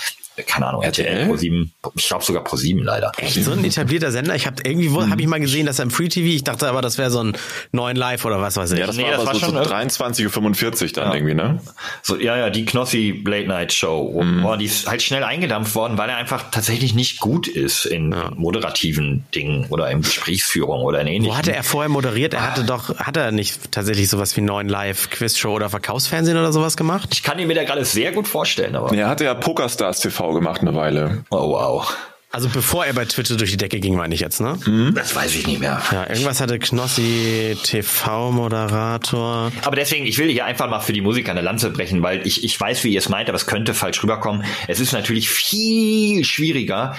keine Ahnung, RTL, Pro 7, ich glaube sogar Pro 7 leider. Echt so ein etablierter Sender? Ich habe irgendwie hm. habe ich mal gesehen, dass er im Free TV, ich dachte aber, das wäre so ein neuen Live oder was weiß ich. Ja, das nee, war das aber war so, so 23:45 Uhr dann ja. irgendwie, ne? So ja, ja, die Knossi Late Night Show. Mhm. Boah, die ist halt schnell eingedampft worden, weil er einfach tatsächlich nicht gut ist in ja. moderativen Dingen oder in Gesprächsführung oder in ähnlichem. Wo hatte er vorher moderiert? Er hatte doch hat er nicht tatsächlich sowas wie neuen Live Quizshow oder Verkaufsfernsehen oder sowas gemacht? Ich kann ihn mir da gerade sehr gut vorstellen, aber. Er hatte ja Pokerstars TV gemacht eine Weile. Oh wow. Also bevor er bei Twitter durch die Decke ging, meine ich jetzt, ne? Hm? Das weiß ich nicht mehr. Ja, irgendwas hatte Knossi TV-Moderator. Aber deswegen, ich will hier einfach mal für die Musiker eine Lanze brechen, weil ich, ich weiß, wie ihr es meint, aber es könnte falsch rüberkommen. Es ist natürlich viel schwieriger,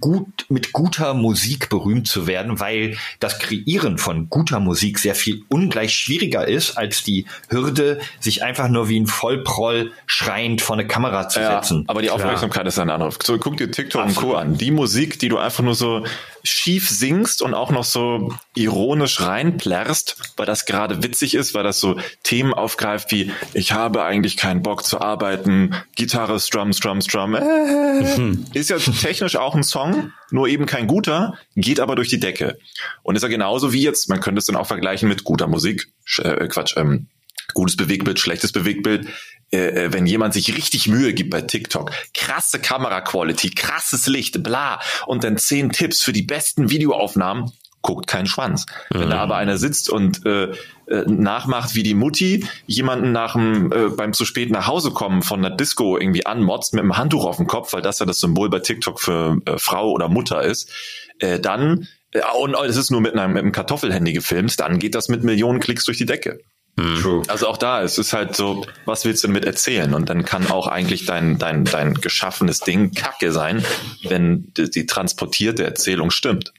gut, mit guter Musik berühmt zu werden, weil das Kreieren von guter Musik sehr viel ungleich schwieriger ist, als die Hürde, sich einfach nur wie ein Vollproll schreiend vor eine Kamera zu Ja, setzen. aber die Aufmerksamkeit ist eine andere. So, guck dir TikTok und Co. an. Die Musik, die du einfach nur so schief singst und auch noch so ironisch reinplärrst, weil das gerade witzig ist, weil das so Themen aufgreift wie ich habe eigentlich keinen Bock zu arbeiten, Gitarre, Strum, Strum, Strum. Äh, Ist ja technisch auch ein Song, nur eben kein guter, geht aber durch die Decke. Und ist ja genauso wie jetzt, man könnte es dann auch vergleichen mit guter Musik, äh, Quatsch, ähm, gutes Bewegtbild, schlechtes Bewegtbild. Äh, äh, wenn jemand sich richtig Mühe gibt bei TikTok, krasse Kamera-Quality, krasses Licht, bla, und dann zehn Tipps für die besten Videoaufnahmen, guckt kein Schwanz. Wenn da aber einer sitzt und äh, äh, nachmacht, wie die Mutti jemanden nach dem, äh, beim zu spät nach Hause kommen von der Disco irgendwie anmotzt mit einem Handtuch auf dem Kopf, weil das ja das Symbol bei TikTok für äh, Frau oder Mutter ist, äh, dann äh, und es ist nur mit einem, mit einem Kartoffelhandy gefilmt, dann geht das mit Millionen Klicks durch die Decke. True. Also auch da, es ist halt so, was willst du damit erzählen? Und dann kann auch eigentlich dein, dein, dein geschaffenes Ding Kacke sein, wenn die, die transportierte Erzählung stimmt.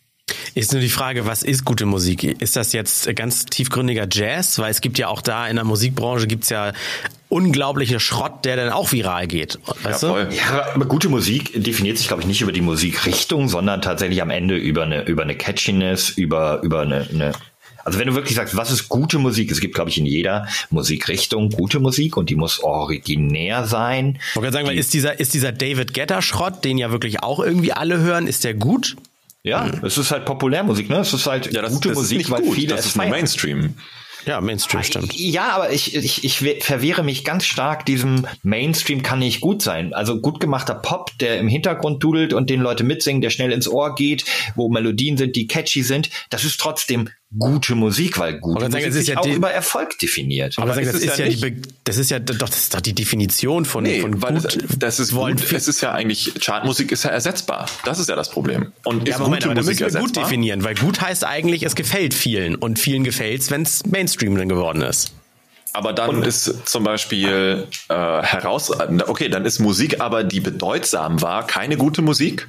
Ist nur die Frage, was ist gute Musik? Ist das jetzt ganz tiefgründiger Jazz? Weil es gibt ja auch da in der Musikbranche gibt's ja unglaubliche Schrott, der dann auch viral geht. Weißt Ja, du? voll. Ja, aber gute Musik definiert sich, glaube ich, nicht über die Musikrichtung, sondern tatsächlich am Ende über eine, über eine Catchiness, über, über eine, eine also wenn du wirklich sagst, was ist gute Musik? Es gibt, glaube ich, in jeder Musikrichtung gute Musik und die muss originär sein. Ich wollte gerade sagen, weil ist dieser, ist dieser David Getter Schrott, den ja wirklich auch irgendwie alle hören, ist der gut? Ja, es ist halt Populärmusik, ne? Es ist halt Ja, das, gute das Musik, ist nicht weil gut. viele das es ist nur feiern. Mainstream. Ja, Mainstream stimmt. Ja, aber ich, ich, ich we- verwehre mich ganz stark diesem Mainstream kann nicht gut sein. Also gut gemachter Pop, der im Hintergrund dudelt und den Leute mitsingen, der schnell ins Ohr geht, wo Melodien sind, die catchy sind, das ist trotzdem gute Musik, weil gute Aber sagen, Musik es ist sich ja auch über Erfolg definiert. Aber Aber sagen, ist das es ist ja ja, das ist ja doch, das ist doch die Definition von, Nee, von weil gut. es, das ist wollen gut. Es ist ja eigentlich, Chartmusik ist ja ersetzbar. Das ist ja das Problem. Und ist ja, aber Moment, aber da Musik müssen wir gut ersetzbar? definieren, weil gut heißt eigentlich, es gefällt vielen und vielen gefällt's, wenn es Mainstream dann geworden ist. Aber dann ist zum Beispiel äh, heraus, okay, dann ist Musik aber, die bedeutsam war, keine gute Musik.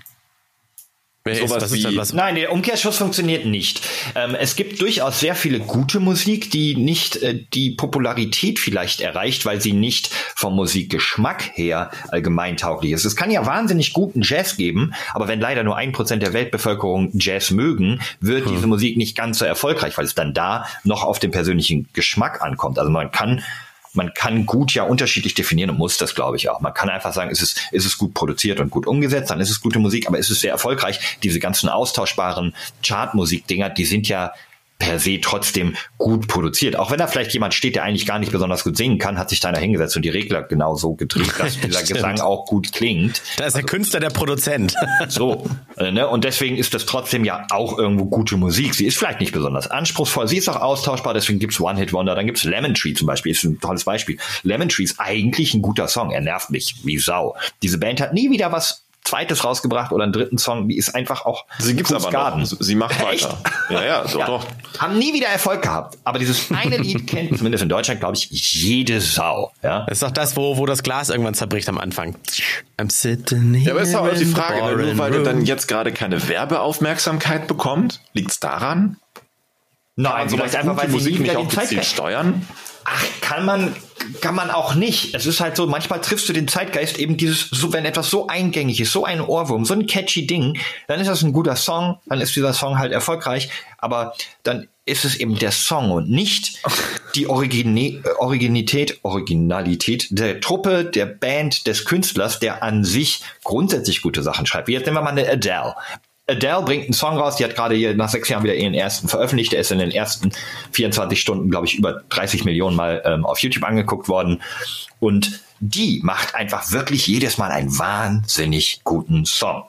Sowas wie- was? Nein, der Umkehrschluss funktioniert nicht. Ähm, es gibt durchaus sehr viele gute Musik, die nicht äh, die Popularität vielleicht erreicht, weil sie nicht vom Musikgeschmack her allgemeintauglich ist. Es kann ja wahnsinnig guten Jazz geben, aber wenn leider nur ein Prozent der Weltbevölkerung Jazz mögen, wird diese Musik nicht ganz so erfolgreich, weil es dann da noch auf den persönlichen Geschmack ankommt. Also man kann man kann gut ja unterschiedlich definieren und muss das, glaube ich, auch. Man kann einfach sagen, ist es, ist es gut produziert und gut umgesetzt, dann ist es gute Musik, aber ist es sehr erfolgreich. Diese ganzen austauschbaren Chartmusik-Dinger, die sind ja per se trotzdem gut produziert. Auch wenn da vielleicht jemand steht, der eigentlich gar nicht besonders gut singen kann, hat sich da einer hingesetzt und die Regler genau so gedreht, dass dieser. Gesang auch gut klingt. Da ist der Künstler der Produzent. So, äh, ne? Und deswegen ist das trotzdem ja auch irgendwo gute Musik. Sie ist vielleicht nicht besonders anspruchsvoll, sie ist auch austauschbar, deswegen gibt's One Hit Wonder, dann gibt's Lemon Tree zum Beispiel, ist ein tolles Beispiel. Lemon Tree ist eigentlich ein guter Song, er nervt mich wie Sau. Diese Band hat nie wieder was zweites rausgebracht oder einen dritten Song, die ist einfach auch Sie gibt's aber Garden. noch. Sie macht weiter. Ja, ja, doch, Ja, doch. haben nie wieder Erfolg gehabt. Aber dieses eine Lied kennt zumindest in Deutschland, glaube ich, jede Sau. Ja? Das ist doch das, wo, wo das Glas irgendwann zerbricht am Anfang. I'm sitting here Ja, aber ist doch auch die Frage, ne? nur weil der dann room. jetzt gerade keine Werbeaufmerksamkeit bekommt, liegt's daran? Nein, Also vielleicht einfach, weil sie Musik nicht auch die Zeit gezielt steuern? Ach, kann man, kann man auch nicht. Es ist halt so, manchmal triffst du den Zeitgeist eben dieses, so, wenn etwas so eingängig ist, so ein Ohrwurm, so ein catchy Ding, dann ist das ein guter Song, dann ist dieser Song halt erfolgreich, aber dann ist es eben der Song und nicht die Origine, Originität, Originalität der Truppe, der Band, des Künstlers, der an sich grundsätzlich gute Sachen schreibt. Wie jetzt nehmen wir mal eine Adele. Adele bringt einen Song raus, die hat gerade hier nach sechs Jahren wieder ihren ersten veröffentlicht. Der ist in den ersten 24 Stunden, glaube ich, über 30 Millionen Mal ähm, auf YouTube angeguckt worden. Und die macht einfach wirklich jedes Mal einen wahnsinnig guten Song.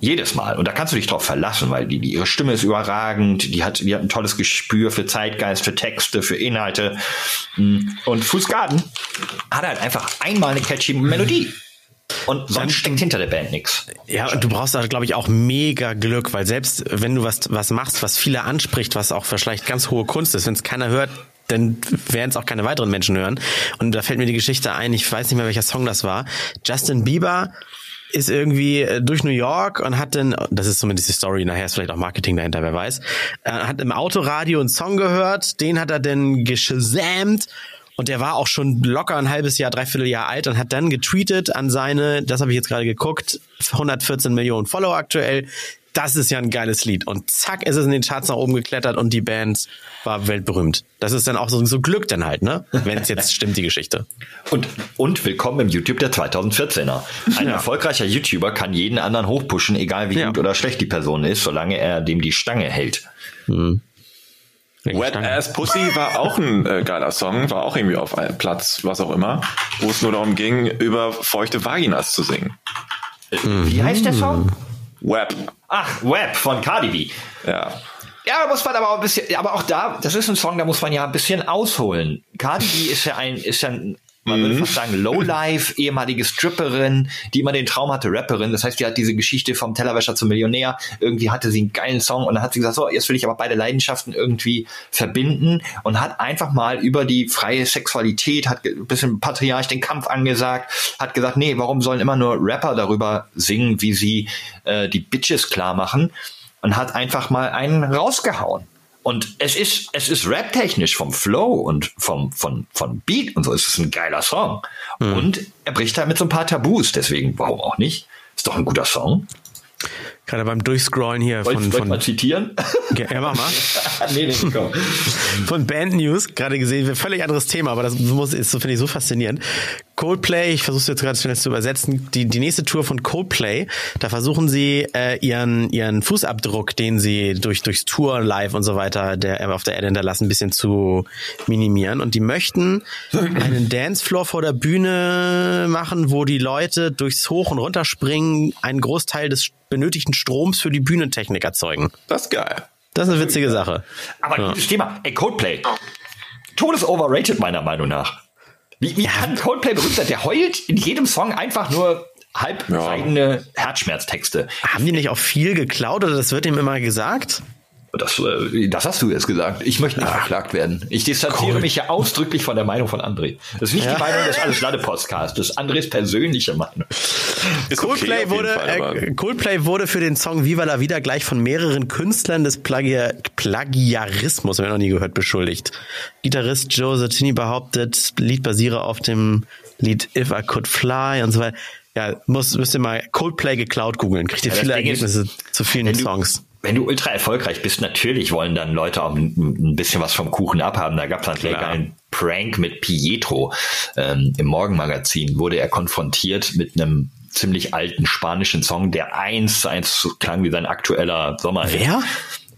Jedes Mal. Und da kannst du dich drauf verlassen, weil die, die, ihre Stimme ist überragend, die hat, die hat ein tolles Gespür für Zeitgeist, für Texte, für Inhalte. Und Fußgarden hat halt einfach einmal eine catchy Melodie. Und sonst steckt hinter der Band nichts. Ja, und du brauchst da, glaube ich, auch mega Glück, weil selbst wenn du was, was machst, was viele anspricht, was auch vielleicht ganz hohe Kunst ist, wenn es keiner hört, dann werden es auch keine weiteren Menschen hören. Und da fällt mir die Geschichte ein, ich weiß nicht mehr, welcher Song das war. Justin Bieber ist irgendwie äh, durch New York und hat dann, das ist zumindest die Story, nachher ist vielleicht auch Marketing dahinter, wer weiß, äh, hat im Autoradio einen Song gehört, den hat er dann geshazamt und der war auch schon locker ein halbes Jahr, dreiviertel Jahr alt und hat dann getweetet an seine, das habe ich jetzt gerade geguckt, 114 Millionen Follower aktuell. Das ist ja ein geiles Lied. Und zack, ist es in den Charts nach oben geklettert und die Band war weltberühmt. Das ist dann auch so, so Glück dann halt, ne? Wenn es jetzt stimmt, die Geschichte. Und, und willkommen im YouTube der 2014er. Ein Ja. erfolgreicher YouTuber kann jeden anderen hochpushen, egal wie Ja. gut oder schlecht die Person ist, solange er dem die Stange hält. Wet Ass Pussy war auch ein äh, geiler Song, war auch irgendwie auf einem Platz, was auch immer, wo es nur darum ging, über feuchte Vaginas zu singen. Wie heißt der Song? Web, Ach, Web von Cardi B. ja. Ja, da muss man aber auch ein bisschen, aber auch da, das ist ein Song, da muss man ja ein bisschen ausholen. Cardi B ist ja ein, ist ja ein, man würde fast sagen, Lowlife, ehemalige Stripperin, die immer den Traum hatte, Rapperin. Das heißt, die hat diese Geschichte vom Tellerwäscher zum Millionär. Irgendwie hatte sie einen geilen Song und dann hat sie gesagt, so, jetzt will ich aber beide Leidenschaften irgendwie verbinden und hat einfach mal über die freie Sexualität, hat ein bisschen patriarch den Kampf angesagt, hat gesagt, nee, warum sollen immer nur Rapper darüber singen, wie sie äh, die Bitches klar machen? und hat einfach mal einen rausgehauen. Und es ist, es ist rap-technisch vom Flow und vom, von, von Beat und so. Es ist ein geiler Song. Und er bricht da mit so ein paar Tabus. Deswegen, warum auch nicht? Ist doch ein guter Song. Gerade beim Durchscrollen hier Wollt von, wollt von, mal zitieren? ja, mach mal. nee, nee, komm. von Band News gerade gesehen, völlig anderes Thema, aber das muss ist finde ich so faszinierend. Coldplay, ich versuche es jetzt gerade schnell zu übersetzen. Die die nächste Tour von Coldplay, da versuchen sie äh, ihren ihren Fußabdruck, den sie durch durchs Tour live und so weiter der auf der Erde hinterlassen, ein bisschen zu minimieren und die möchten einen Dancefloor vor der Bühne machen, wo die Leute durchs Hoch und Runterspringen einen Großteil des benötigten Stroms für die Bühnentechnik erzeugen. Das ist geil. Das ist eine witzige Sache. Aber gutes Thema. Ey, Coldplay. Todes overrated, meiner Meinung nach. Wie, wie kann Coldplay berühmt sein? Der heult in jedem Song einfach nur halbseidene Herzschmerztexte. Haben die nicht auch viel geklaut oder das wird ihm immer gesagt? Das, äh, das hast du jetzt gesagt. Ich möchte nicht verklagt werden. Ich distanziere mich ja ausdrücklich von der Meinung von André. Das ist nicht die Meinung des Alles Lade Podcasts. Das ist Andres persönliche Meinung. Ist Coldplay, okay wurde, Fall, äh, Coldplay wurde für den Song Viva la Vida gleich von mehreren Künstlern des Plagia Plagiarismus, habe ich noch nie gehört, beschuldigt. Gitarrist Joe Sattini behauptet, Lied basiere auf dem Lied If I Could Fly und so weiter. Ja, muss, müsst ihr mal Coldplay geklaut googeln. Kriegt ihr das viele Ding ist, Ergebnisse zu vielen wenn du- Songs. Wenn du ultra erfolgreich bist, natürlich wollen dann Leute auch ein, bisschen was vom Kuchen abhaben. Da gab es einen Klar. einen Prank mit Pietro. Ähm, Im Morgenmagazin wurde er konfrontiert mit einem ziemlich alten spanischen Song, der eins zu eins klang wie sein aktueller Sommer. Wer?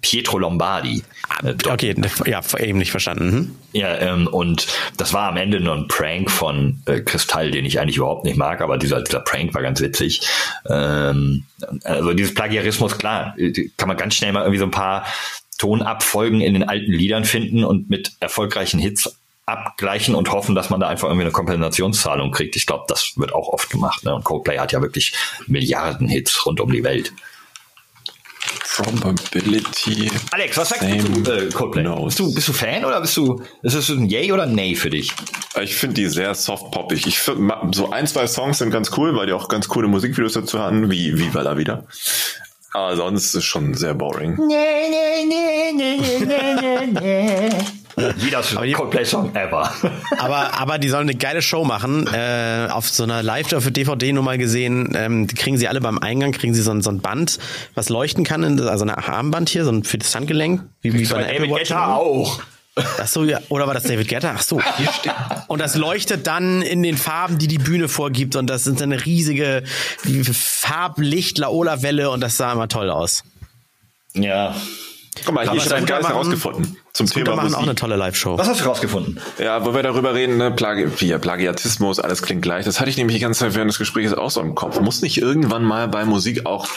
Pietro Lombardi. Äh, Okay, ja, eben nicht verstanden. Hm? Ja, ähm, und das war am Ende nur ein Prank von äh, Kristall, den ich eigentlich überhaupt nicht mag, aber dieser, dieser Prank war ganz witzig. Ähm, also dieses Plagiarismus, klar, äh, kann man ganz schnell mal irgendwie so ein paar Tonabfolgen in den alten Liedern finden und mit erfolgreichen Hits abgleichen und hoffen, dass man da einfach irgendwie eine Kompensationszahlung kriegt. Ich glaube, das wird auch oft gemacht. Ne? Und Coldplay hat ja wirklich Milliarden Hits rund um die Welt. Probability. Alex, was sagst du zu äh, Coldplay? Bist du, bist du Fan oder bist du, ist es ein Yay oder ein Nay für dich? Ich finde die sehr soft-poppig. Ich find, so ein, zwei Songs sind ganz cool, weil die auch ganz coole Musikvideos dazu hatten, wie Viva la Vida. Aber sonst ist es schon sehr boring. Wie das Coldplay-Song ever. Aber, aber die sollen eine geile Show machen. Äh, auf so einer Live-DVD-Nummer gesehen, ähm, die kriegen sie alle beim Eingang, kriegen sie so ein, so ein Band, was leuchten kann, also ein Armband hier, so ein für das Handgelenk, wie, wie bei David. Guetta auch. Ach so, ja. Oder war das David Guetta? Ach so. Hier steht. Und das leuchtet dann in den Farben, die die Bühne vorgibt. Und das sind eine riesige Farblicht-Laola-Welle und das sah immer toll aus. Ja. Guck mal, hier ist ein machen- herausgefunden. Zum Thema machen auch eine Musik. tolle Live-Show. Was hast du rausgefunden? Ja, wo wir darüber reden, ne, Plagi hier, Plagiatismus, alles klingt gleich. Das hatte ich nämlich die ganze Zeit während des Gesprächs auch so im Kopf. Muss nicht irgendwann mal bei Musik auch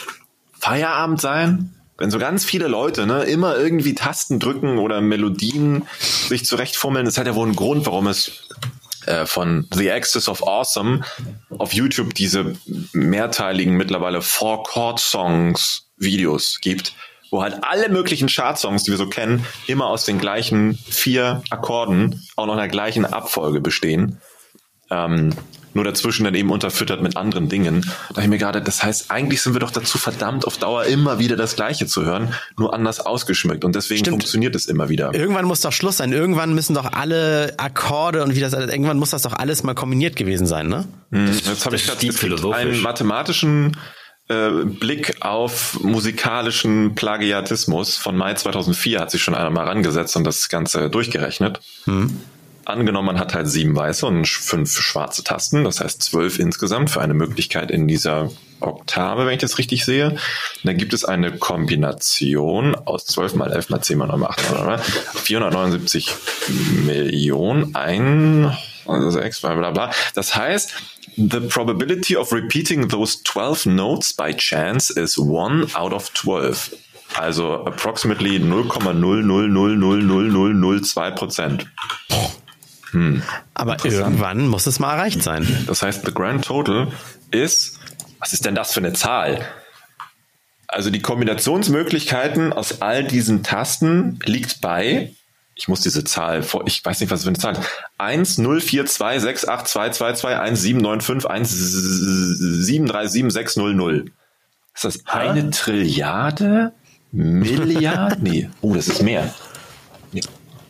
Feierabend sein? Wenn so ganz viele Leute ne, immer irgendwie Tasten drücken oder Melodien sich zurechtfummeln, das hat ja wohl einen Grund, warum es äh, von The Axis of Awesome auf YouTube diese mehrteiligen mittlerweile Four-Chord-Songs Videos gibt, wo halt alle möglichen Chartsongs, die wir so kennen, immer aus den gleichen vier Akkorden, auch noch in der gleichen Abfolge bestehen. Ähm, nur dazwischen dann eben unterfüttert mit anderen Dingen. Da dachte ich mir gerade, das heißt, eigentlich sind wir doch dazu verdammt, auf Dauer immer wieder das Gleiche zu hören, nur anders ausgeschmückt. Und deswegen Stimmt. funktioniert es immer wieder. Irgendwann muss doch Schluss sein. Irgendwann müssen doch alle Akkorde und wie das alles, irgendwann muss das doch alles mal kombiniert gewesen sein, ne? Hm, Jetzt habe das ich philosophisch. einen mathematischen äh, Blick auf musikalischen Plagiatismus von Mai 2004 hat sich schon einer mal rangesetzt und das Ganze durchgerechnet. Angenommen, man hat halt sieben weiße und fünf schwarze Tasten, das heißt zwölf insgesamt für eine Möglichkeit in dieser Oktave, wenn ich das richtig sehe. Und dann gibt es eine Kombination aus 12 mal 11 mal 10 mal 9 mal 8 mal 9, 479 Millionen, ein, also sechs, bla bla bla. Das heißt, the probability of repeating those 12 notes by chance is 1 out of 12. Also approximately 0,0000002 Prozent. Aber irgendwann muss es mal erreicht sein. Das heißt, the grand total ist, was ist denn das für eine Zahl? Also die Kombinationsmöglichkeiten aus all diesen Tasten liegt bei, ich muss diese Zahl vor, ich weiß nicht, was das für eine Zahl ist, 1 0 4 2 6 8 2 2 2 1 7 9 5 1 7 3 7 6 0 0. Ist das eine Trilliarde? Milliarde? Nee, oh, das ist mehr.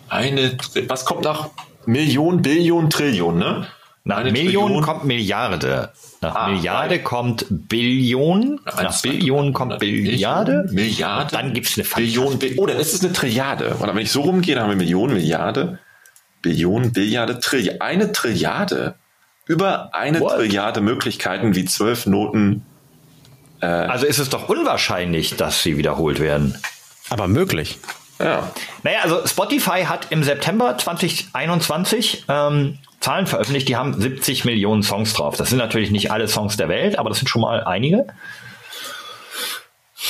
Eine, was kommt nach Million, Billion, Trillion, ne? Nach Eine Million Trillion. kommt Milliarde. Nach Ah, Milliarde nein. kommt Billion. Nach zwei, Billion kommt Billiarde. Milliarde. Dann gibt's eine Billion. Bi oh, dann ist es eine Trilliarde. Und wenn ich so rumgehe, dann haben wir Millionen, Milliarde, Billion, Billiarde, Trilliarde. Eine Trilliarde. Über eine What? Trilliarde Möglichkeiten, wie zwölf Noten. Also ist es doch unwahrscheinlich, dass sie wiederholt werden. Aber möglich. Ja. Naja, also Spotify hat im September 2021 ähm, Zahlen veröffentlicht, die haben 70 Millionen Songs drauf. Das sind natürlich nicht alle Songs der Welt, aber das sind schon mal einige.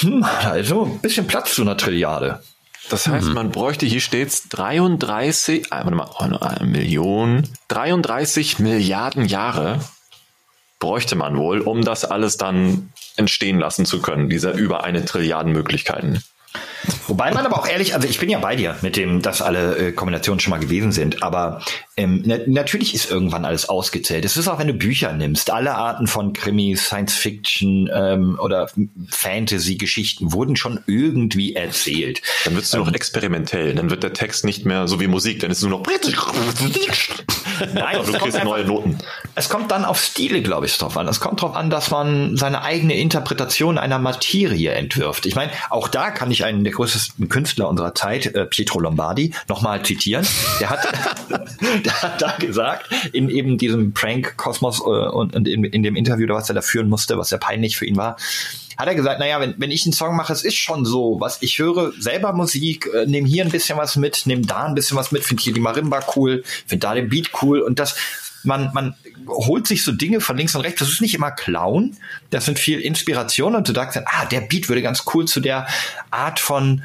Hm, also ein bisschen Platz zu einer Trilliarde. Das heißt, man bräuchte hier stets 33, äh, warte mal, oh, eine Million, 33 Milliarden Jahre bräuchte man wohl, um das alles dann entstehen lassen zu können, diese über eine Trilliarden Möglichkeiten. Wobei man aber auch ehrlich, also ich bin ja bei dir mit dem, dass alle äh, Kombinationen schon mal gewesen sind, aber ähm, na natürlich ist irgendwann alles ausgezählt. Es ist auch, wenn du Bücher nimmst, alle Arten von Krimis, Science Fiction ähm, oder Fantasy-Geschichten wurden schon irgendwie erzählt. Dann wird es nur noch experimentell, dann wird der Text nicht mehr so wie Musik, dann ist es nur noch Nein, du kriegst neue Noten. Es kommt dann auf Stile, glaube ich, drauf an. Es kommt drauf an, dass man seine eigene Interpretation einer Materie entwirft. Ich meine, auch da kann ich einen der größten Künstler unserer Zeit, äh, Pietro Lombardi, nochmal zitieren. Der hat, der hat da gesagt, in eben diesem Prank-Kosmos äh, und, in, dem Interview, was er da führen musste, was sehr peinlich für ihn war, hat er gesagt, naja, wenn, wenn ich einen Song mache, es ist schon so, was ich höre, selber Musik, äh, nehme hier ein bisschen was mit, nehme da ein bisschen was mit, finde hier die Marimba cool, finde da den Beat cool und das, man, man holt sich so Dinge von links und rechts, das ist nicht immer Clown, das sind viel Inspiration und du sagst dann, ah, der Beat würde ganz cool zu der Art von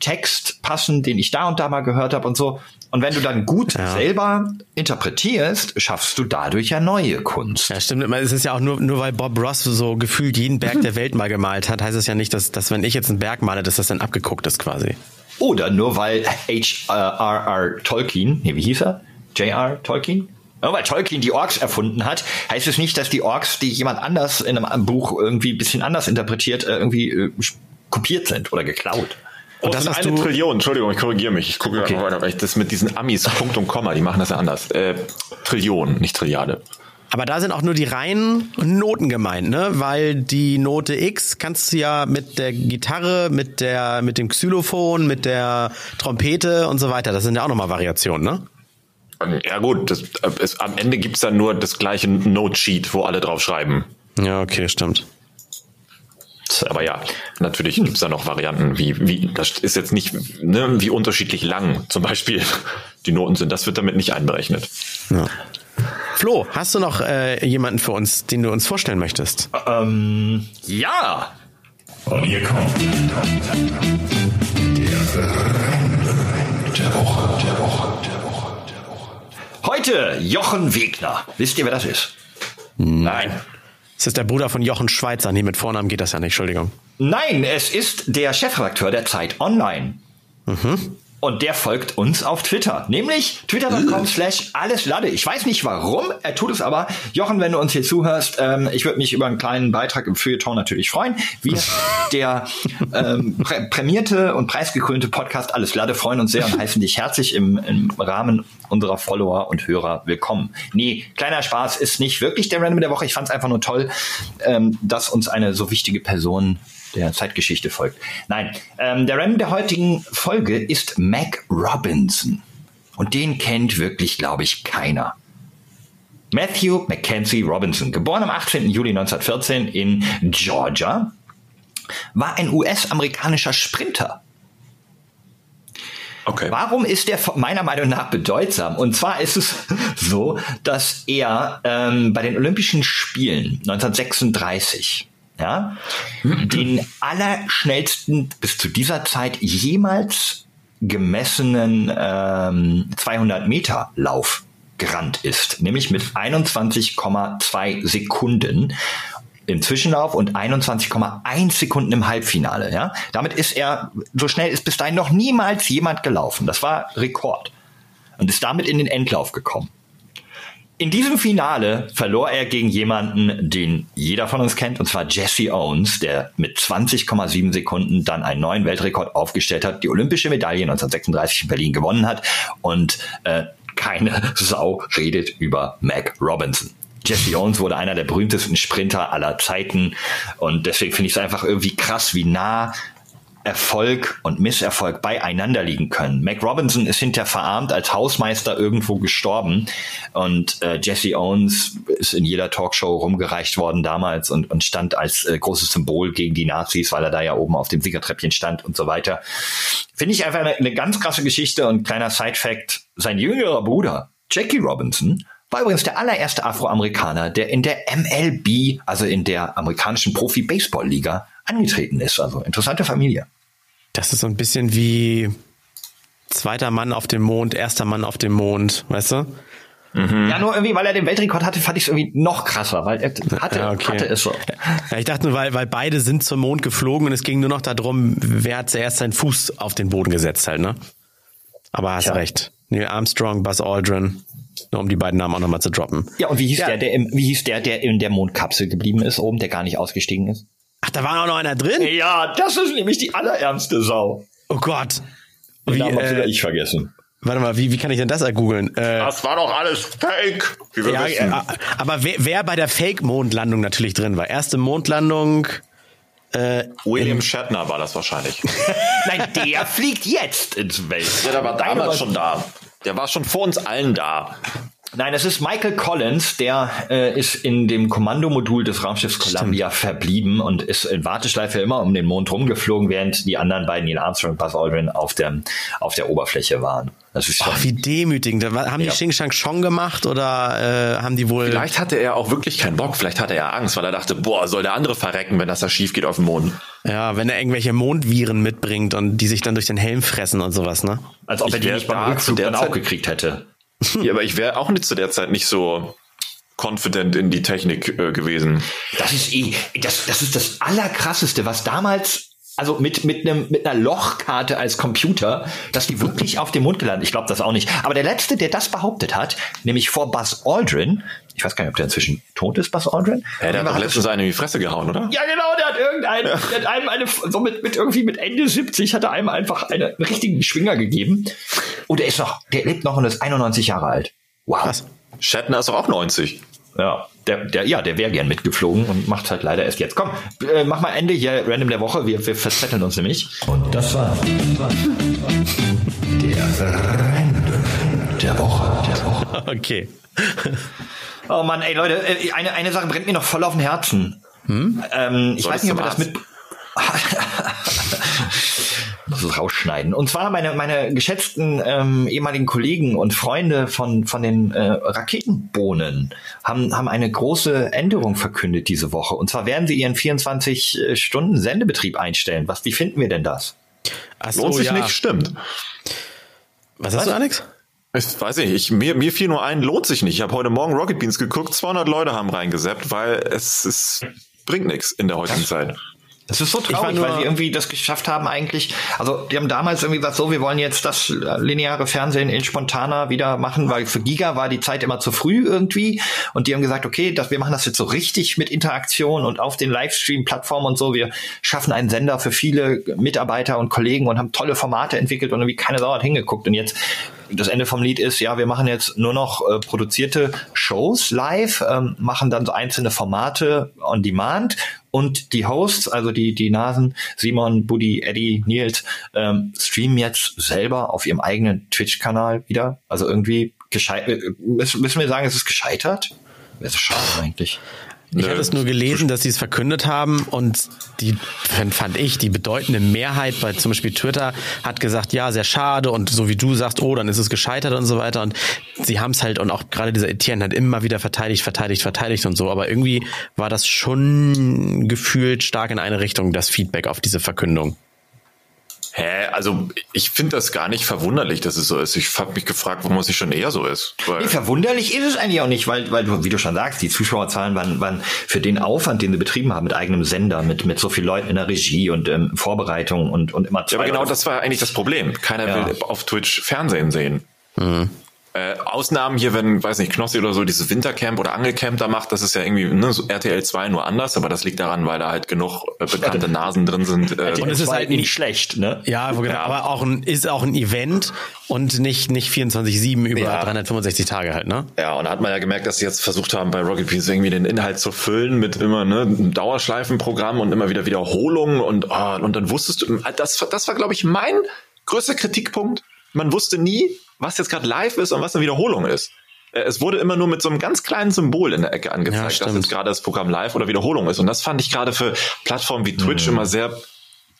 Text passen, den ich da und da mal gehört habe und so. Und wenn du dann gut Ja. selber interpretierst, schaffst du dadurch ja neue Kunst. Ja, stimmt. Es ist ja auch nur, nur weil Bob Ross so gefühlt jeden Berg der Welt mal gemalt hat, heißt es ja nicht, dass, dass wenn ich jetzt einen Berg male, dass das dann abgeguckt ist quasi. Oder nur weil H.R.R. Tolkien, nee, wie hieß er? J.R. Tolkien? Nur weil Tolkien die Orks erfunden hat, heißt es nicht, dass die Orks, die jemand anders in einem Buch irgendwie ein bisschen anders interpretiert, äh, irgendwie äh, kopiert sind oder geklaut. Und das das ist eine Trillion, Entschuldigung, ich korrigiere mich. Ich gucke Okay. weiter, weil ich das mit diesen Amis, Punkt und Komma, die machen das ja anders. Äh, Trillion, nicht Trilliarde. Aber da sind auch nur die reinen Noten gemeint, ne? Weil die Note X kannst du ja mit der Gitarre, mit der, mit dem Xylophon, mit der Trompete und so weiter. Das sind ja auch nochmal Variationen, ne? Ja gut, das, äh, es, am Ende gibt's dann nur das gleiche Note-Sheet, wo alle drauf schreiben. Ja, okay, stimmt. Aber ja, natürlich gibt's da noch Varianten, wie, wie, das ist jetzt nicht, ne, wie unterschiedlich lang zum Beispiel die Noten sind. Das wird damit nicht einberechnet. Ja. Flo, hast du noch äh, jemanden für uns, den du uns vorstellen möchtest? Ähm, ja! Und hier kommt der Rand der Woche, der Woche, der Woche, der Woche. Heute Jochen Wegner. Wisst ihr, wer das ist? Nein. Das ist der Bruder von Jochen Schweizer. Nee, mit Vornamen geht das ja nicht, Entschuldigung. Nein, es ist der Chefredakteur der Zeit Online. Und der folgt uns auf Twitter, nämlich twitter.com slash alleslade. Ich weiß nicht warum, er tut es aber. Jochen, wenn du uns hier zuhörst, ähm, ich würde mich über einen kleinen Beitrag im Feuilleton natürlich freuen. Wir, der ähm, prä prämierte und preisgekrönte Podcast Alles Lade, freuen uns sehr und heißen dich herzlich im, im Rahmen unserer Follower und Hörer willkommen. Nee, kleiner Spaß ist nicht wirklich der Random der Woche. Ich fand es einfach nur toll, ähm, dass uns eine so wichtige Person der Zeitgeschichte folgt. Nein, ähm, der Random der heutigen Folge ist Mac Robinson. Und den kennt wirklich, glaube ich, keiner. Matthew Mackenzie Robinson, geboren am 18. Juli 1914 in Georgia, war ein US-amerikanischer Sprinter. Okay. Warum ist der meiner Meinung nach bedeutsam? Und zwar ist es so, dass er ähm, bei den Olympischen Spielen 1936 ja, den allerschnellsten bis zu dieser Zeit jemals gemessenen ähm, 200 Meter Lauf gerannt ist, nämlich mit 21,2 Sekunden im Zwischenlauf und 21,1 Sekunden im Halbfinale. Ja, damit ist er so schnell ist bis dahin noch niemals jemand gelaufen. Das war Rekord und ist damit in den Endlauf gekommen. In diesem Finale verlor er gegen jemanden, den jeder von uns kennt, und zwar Jesse Owens, der mit 20,7 Sekunden dann einen neuen Weltrekord aufgestellt hat, die olympische Medaille 1936 in Berlin gewonnen hat und äh, keine Sau redet über Mac Robinson. Jesse Owens wurde einer der berühmtesten Sprinter aller Zeiten und deswegen finde ich es einfach irgendwie krass, wie nah Erfolg und Misserfolg beieinander liegen können. Mac Robinson ist hinter verarmt als Hausmeister irgendwo gestorben und äh, Jesse Owens ist in jeder Talkshow rumgereicht worden damals und, und stand als äh, großes Symbol gegen die Nazis, weil er da ja oben auf dem Siegertreppchen stand und so weiter. Finde ich einfach eine, eine ganz krasse Geschichte und kleiner Side-Fact, sein jüngerer Bruder, Jackie Robinson, war übrigens der allererste Afroamerikaner, der in der MLB, also in der amerikanischen Profi-Baseball-Liga, angetreten ist. Also interessante Familie. Das ist so ein bisschen wie zweiter Mann auf dem Mond, erster Mann auf dem Mond, weißt du? Ja, nur irgendwie, weil er den Weltrekord hatte, fand ich es irgendwie noch krasser, weil er hatte, Ja, okay. hatte es so. Ja, ich dachte nur, weil, weil beide sind zum Mond geflogen und es ging nur noch darum, wer hat zuerst seinen Fuß auf den Boden gesetzt halt, ne? Aber hast Tja. recht. Neil Armstrong, Buzz Aldrin, nur um die beiden Namen auch nochmal zu droppen. Ja, und wie hieß Ja. der, der im, wie hieß der, der in der Mondkapsel geblieben ist, oben, der gar nicht ausgestiegen ist? Ach, da war auch noch einer drin? Ja, das ist nämlich die allerärmste Sau. Oh Gott. Den Wie, Namen hab äh, ich vergessen. warte mal, wie, wie kann ich denn das ergoogeln? Äh, Das war doch alles Fake. Wie wir ja, wissen. äh, aber wer, wer bei der Fake-Mondlandung natürlich drin war. Erste Mondlandung. Äh, William Shatner war das wahrscheinlich. Nein, der fliegt jetzt ins Welt. Ja, der war damals schon da. Der war schon vor uns allen da. Nein, es ist Michael Collins, der äh, ist in dem Kommandomodul des Raumschiffs Columbia verblieben und ist in Warteschleife immer um den Mond rumgeflogen, während die anderen beiden, Neil Armstrong und Buzz Aldrin, auf der, auf der Oberfläche waren. Das ist schon, ach, wie demütigend. Haben Ja. die Xing Shang Chong gemacht oder äh, haben die wohl. Vielleicht hatte er auch wirklich keinen Bock. Vielleicht hatte er Angst, weil er dachte, boah, soll der andere verrecken, wenn das da schief geht auf dem Mond. Ja, wenn er irgendwelche Mondviren mitbringt und die sich dann durch den Helm fressen und sowas, ne? als ob Ich er die nicht beim Rückflug der dann auch gekriegt hätte. Ja, aber ich wäre auch nicht zu der Zeit nicht so confident in die Technik äh, gewesen. Das ist eh, das, das ist das Allerkrasseste, was damals, also mit, mit einem, mit einer Lochkarte als Computer, dass die wirklich auf dem Mond gelandet. Ich glaube das auch nicht. Aber der letzte, der das behauptet hat, nämlich vor Buzz Aldrin, ich weiß gar nicht, ob der inzwischen tot ist, Buzz Aldrin. Ja, der hat doch letztens einen in die Fresse gehauen, oder? ja, genau, der hat irgendeinen, der hat einem eine, so mit, mit irgendwie mit Ende 70 hat er einem einfach eine, einen richtigen Schwinger gegeben. Und der ist noch, der lebt noch und ist 91 Jahre alt. Wow. Krass. Shatner ist doch auch 90. Ja, der, der, ja, der wäre gern mitgeflogen und macht halt leider erst jetzt. Komm, äh, mach mal Ende hier, random der Woche. Wir, wir verzetteln uns nämlich. Und das war der Random der Woche. Der Woche. Okay. Oh Mann, ey Leute, äh, eine, eine Sache brennt mir noch voll auf dem Herzen. Ähm, ich weiß nicht, ob wir das mit. muss es rausschneiden. Und zwar meine, meine geschätzten ähm, ehemaligen Kollegen und Freunde von, von den äh, Raketenbohnen haben, haben eine große Änderung verkündet diese Woche. Und zwar werden sie ihren 24-Stunden-Sendebetrieb einstellen. Was, wie finden wir denn das? Ach Lohnt sich ja. nicht, stimmt. Was hast du, Alex? Ich weiß nicht, ich, mir, mir fiel nur ein, lohnt sich nicht. Ich habe heute Morgen Rocket Beans geguckt, 200 Leute haben reingeseppt, weil es, es bringt nichts in der heutigen Zeit. Das ist so traurig, nur- weil sie irgendwie das geschafft haben eigentlich. Also die haben damals irgendwie gesagt, so, wir wollen jetzt das lineare Fernsehen in spontaner wieder machen, weil für Giga war die Zeit immer zu früh irgendwie. Und die haben gesagt, okay, das, wir machen das jetzt so richtig mit Interaktion und auf den Livestream-Plattformen und so. Wir schaffen einen Sender für viele Mitarbeiter und Kollegen und haben tolle Formate entwickelt und irgendwie keine Sau hat hingeguckt. Und jetzt das Ende vom Lied ist, ja, wir machen jetzt nur noch äh, produzierte Shows live, ähm, machen dann so einzelne Formate on demand und die Hosts, also die, die Nasen, Simon, Buddy, Eddie, Nils, ähm, streamen jetzt selber auf ihrem eigenen Twitch-Kanal wieder. Also irgendwie gescheit, müssen müssen wir sagen, es ist gescheitert? Das ist schade eigentlich. Ich hatte es nur gelesen, dass sie es verkündet haben und die fand- ich, die bedeutende Mehrheit bei zum Beispiel Twitter hat gesagt, ja, sehr schade und so wie du sagst, oh, dann ist es gescheitert und so weiter und sie haben es halt und auch gerade dieser Etienne hat immer wieder verteidigt, verteidigt, verteidigt und so, aber irgendwie war das schon gefühlt stark in eine Richtung, das Feedback auf diese Verkündung. Hä, also ich finde das gar nicht verwunderlich, dass es so ist. Ich habe mich gefragt, warum es nicht schon eher so ist. Weil, Nee, verwunderlich ist es eigentlich auch nicht, weil, weil du, wie du schon sagst, die Zuschauerzahlen waren, waren für den Aufwand, den sie betrieben haben mit eigenem Sender, mit, mit so vielen Leuten in der Regie und ähm, Vorbereitung und, und immer ja, zwei aber genau das war eigentlich das Problem. Keiner Ja. will auf Twitch Fernsehen sehen. Äh, Ausnahmen hier, wenn, weiß nicht, Knossi oder so dieses Wintercamp oder Angelcamp da macht, das ist ja irgendwie ne, so RTL 2 nur anders, aber das liegt daran, weil da halt genug äh, bekannte Nasen drin sind. Äh, Und es ist halt nicht schlecht, ne? Ja, genau, Ja. aber auch ein, ist auch ein Event und nicht, nicht 24-7 über Ja. 365 Tage halt, ne? Ja, und da hat man ja gemerkt, dass sie jetzt versucht haben, bei Rocket Beans irgendwie den Inhalt zu füllen mit immer ne, einem Dauerschleifenprogramm und immer wieder Wiederholungen und, oh, und dann wusstest du, das, das war, glaube ich, mein größter Kritikpunkt. Man wusste nie, was jetzt gerade live ist und was eine Wiederholung ist. Äh, Es wurde immer nur mit so einem ganz kleinen Symbol in der Ecke Ja, angezeigt, dass stimmt. jetzt gerade das Programm live oder Wiederholung ist. Und das fand ich gerade für Plattformen wie Twitch immer sehr,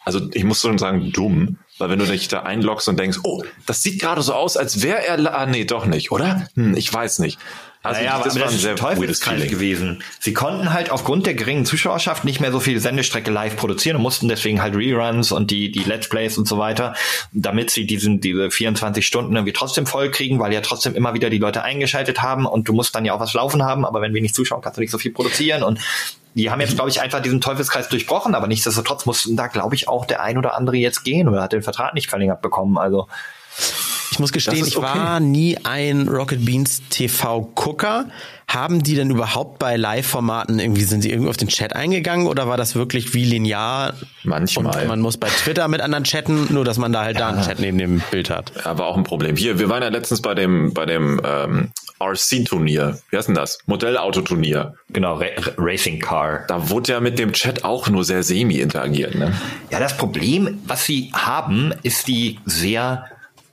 also ich muss schon sagen, dumm. Weil wenn du dich da einloggst und denkst, oh, das sieht gerade so aus, als wäre er, ah, nee, doch nicht, oder? Hm, ich weiß nicht. Also naja, aber das war ein ist sehr ein Teufelskreis gewesen. Sie konnten halt aufgrund der geringen Zuschauerschaft nicht mehr so viel Sendestrecke live produzieren und mussten deswegen halt Reruns und die, die Let's Plays und so weiter, damit sie diesen, diese 24 Stunden irgendwie trotzdem voll kriegen, weil ja trotzdem immer wieder die Leute eingeschaltet haben und du musst dann ja auch was laufen haben, aber wenn wenig Zuschauer kannst du nicht so viel produzieren und die haben jetzt, glaube ich, einfach diesen Teufelskreis durchbrochen, aber nichtsdestotrotz mussten da, glaube ich, auch der ein oder andere jetzt gehen oder hat den Vertrag nicht verlängert bekommen. Also Ich muss gestehen, ich okay. war nie ein Rocket Beans TV-Gucker. Haben die denn überhaupt bei Live-Formaten irgendwie, sind sie irgendwie auf den Chat eingegangen oder war das wirklich wie linear? Manchmal. Und man muss bei Twitter mit anderen chatten, nur dass man da halt da einen Chat neben dem Bild hat. Ja, war auch ein Problem. Hier, wir waren ja letztens bei dem, bei dem ähm, RC-Turnier. Wie heißt denn das? Modellautoturnier. genau, Ra- Racing Car. Da wurde ja mit dem Chat auch nur sehr semi interagiert. Ne? Ja, das Problem, was sie haben, ist die sehr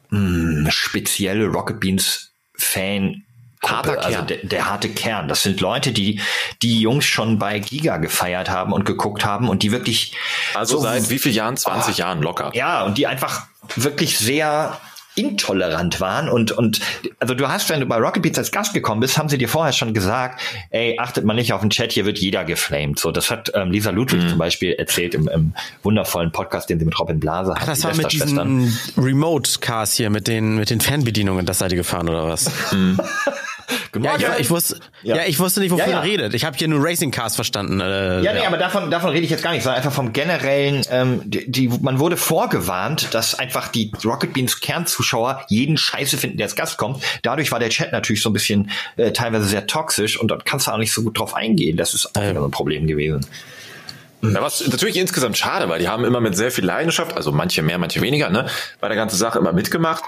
mh, spezielle Rocket Beans Fan. Harter also Kern. der, der harte Kern. Das sind Leute, die die Jungs schon bei Giga gefeiert haben und geguckt haben und die wirklich Also so- seit wie vielen Jahren? 20 Jahren locker. ja und die einfach wirklich sehr intolerant waren und und also du hast wenn du bei Rocket Beats als Gast gekommen bist haben sie dir vorher schon gesagt ey achtet mal nicht auf den Chat hier wird jeder geflamed so das hat ähm, Lisa Ludwig Mhm. zum Beispiel erzählt im, im wundervollen Podcast den sie mit Robin Blase hat Ach, das die war mit diesen Remote-Cars hier, mit den, mit den Fernbedienungen, das seid ihr gefahren oder was? Ja, ich, ich wusste, ja. Ja. ich wusste nicht, wovon Ja, ja. ihr redet. Ich habe hier nur Racing Cars verstanden. Äh, Ja, nee, aber davon, davon rede ich jetzt gar nicht, sondern einfach vom generellen, ähm, die, die, man wurde vorgewarnt, dass einfach die Rocket Beans Kernzuschauer jeden Scheiße finden, der als Gast kommt. Dadurch war der Chat natürlich so ein bisschen äh, teilweise sehr toxisch und dort kannst du auch nicht so gut drauf eingehen. Das ist auch wieder so ein Problem gewesen. Ja, was natürlich insgesamt schade, weil die haben immer mit sehr viel Leidenschaft, also manche mehr, manche weniger, ne, bei der ganzen Sache immer mitgemacht.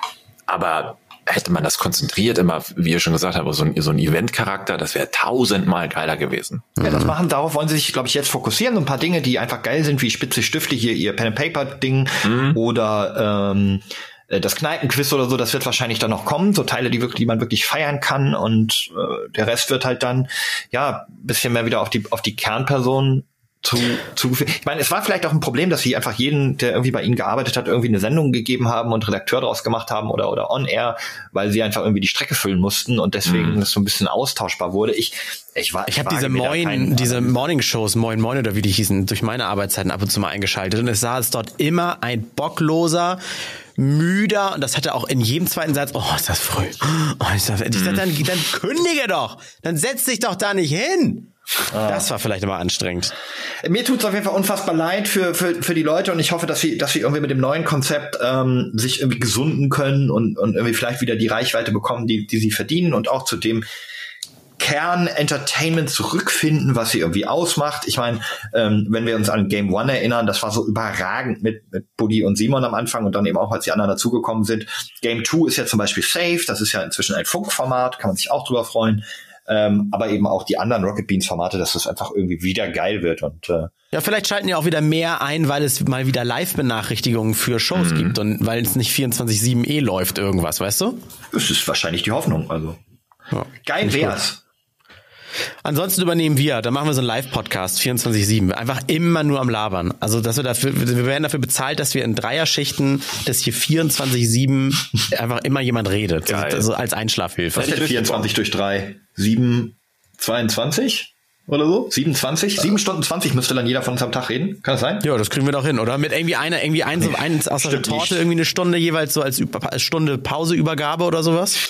Aber hätte man das konzentriert, immer, wie ihr schon gesagt habt, so ein, so ein Event-Charakter, das wäre tausendmal geiler gewesen. Ja, das machen, darauf wollen sie sich, glaube ich, jetzt fokussieren. So ein paar Dinge, die einfach geil sind, wie Spitze Stifte, hier ihr Pen and Paper Ding oder ähm, äh, das Kneipenquiz oder so, das wird wahrscheinlich dann noch kommen, so Teile, die wirklich, die man wirklich feiern kann und äh, der Rest wird halt dann ja bisschen mehr wieder auf die auf die Kernperson zu, zu ich meine, es war vielleicht auch ein Problem, dass sie einfach jeden, der irgendwie bei ihnen gearbeitet hat, irgendwie eine Sendung gegeben haben und Redakteur draus gemacht haben oder oder on air, weil sie einfach irgendwie die Strecke füllen mussten und deswegen es so ein bisschen austauschbar wurde. Ich ich war Ich habe wage diese Moin, diese Morning-Shows, Moin Moin oder wie die hießen, durch meine Arbeitszeiten ab und zu mal eingeschaltet und es saß dort immer ein bockloser, müder und das hatte auch in jedem zweiten Satz, oh, ist das früh. Oh, ist das, ich sag, dann, dann kündige doch, dann setz dich doch da nicht hin. Das war vielleicht immer anstrengend. Mir tut's auf jeden Fall unfassbar leid für, für, für die Leute und ich hoffe, dass sie, dass sie irgendwie mit dem neuen Konzept ähm, sich irgendwie gesunden können und, und irgendwie vielleicht wieder die Reichweite bekommen, die, die sie verdienen und auch zu dem Kern Entertainment zurückfinden, was sie irgendwie ausmacht. Ich meine, ähm, wenn wir uns an Game One erinnern, das war so überragend mit, mit Buddy und Simon am Anfang und dann eben auch, als die anderen dazugekommen sind. Game Two ist ja zum Beispiel safe, das ist ja inzwischen ein Funkformat, kann man sich auch drüber freuen. Ähm, aber eben auch die anderen Rocket Beans Formate, dass das einfach irgendwie wieder geil wird und äh, Ja, vielleicht schalten ja auch wieder mehr ein, weil es mal wieder Live-Benachrichtigungen für Shows gibt und weil es nicht 24-7 eh läuft irgendwas, weißt du? das ist wahrscheinlich die Hoffnung. Also Ja. geil wär's. Ansonsten übernehmen wir, dann machen wir so einen Live-Podcast 24-7. Einfach immer nur am Labern. Also, dass wir dafür, wir werden dafür bezahlt, dass wir in Dreierschichten, dass hier 24-7 einfach immer jemand redet. Geil. Also als Einschlafhilfe. Was ist denn 24 durch 3? 7, 22 oder so? 27? 7 Stunden 20 müsste dann jeder von uns am Tag reden. Kann das sein? Ja, das kriegen wir doch hin, oder? Mit irgendwie einer, irgendwie eins, eins aus der Torte, nicht. irgendwie eine Stunde jeweils so als als Stunde Pauseübergabe oder sowas.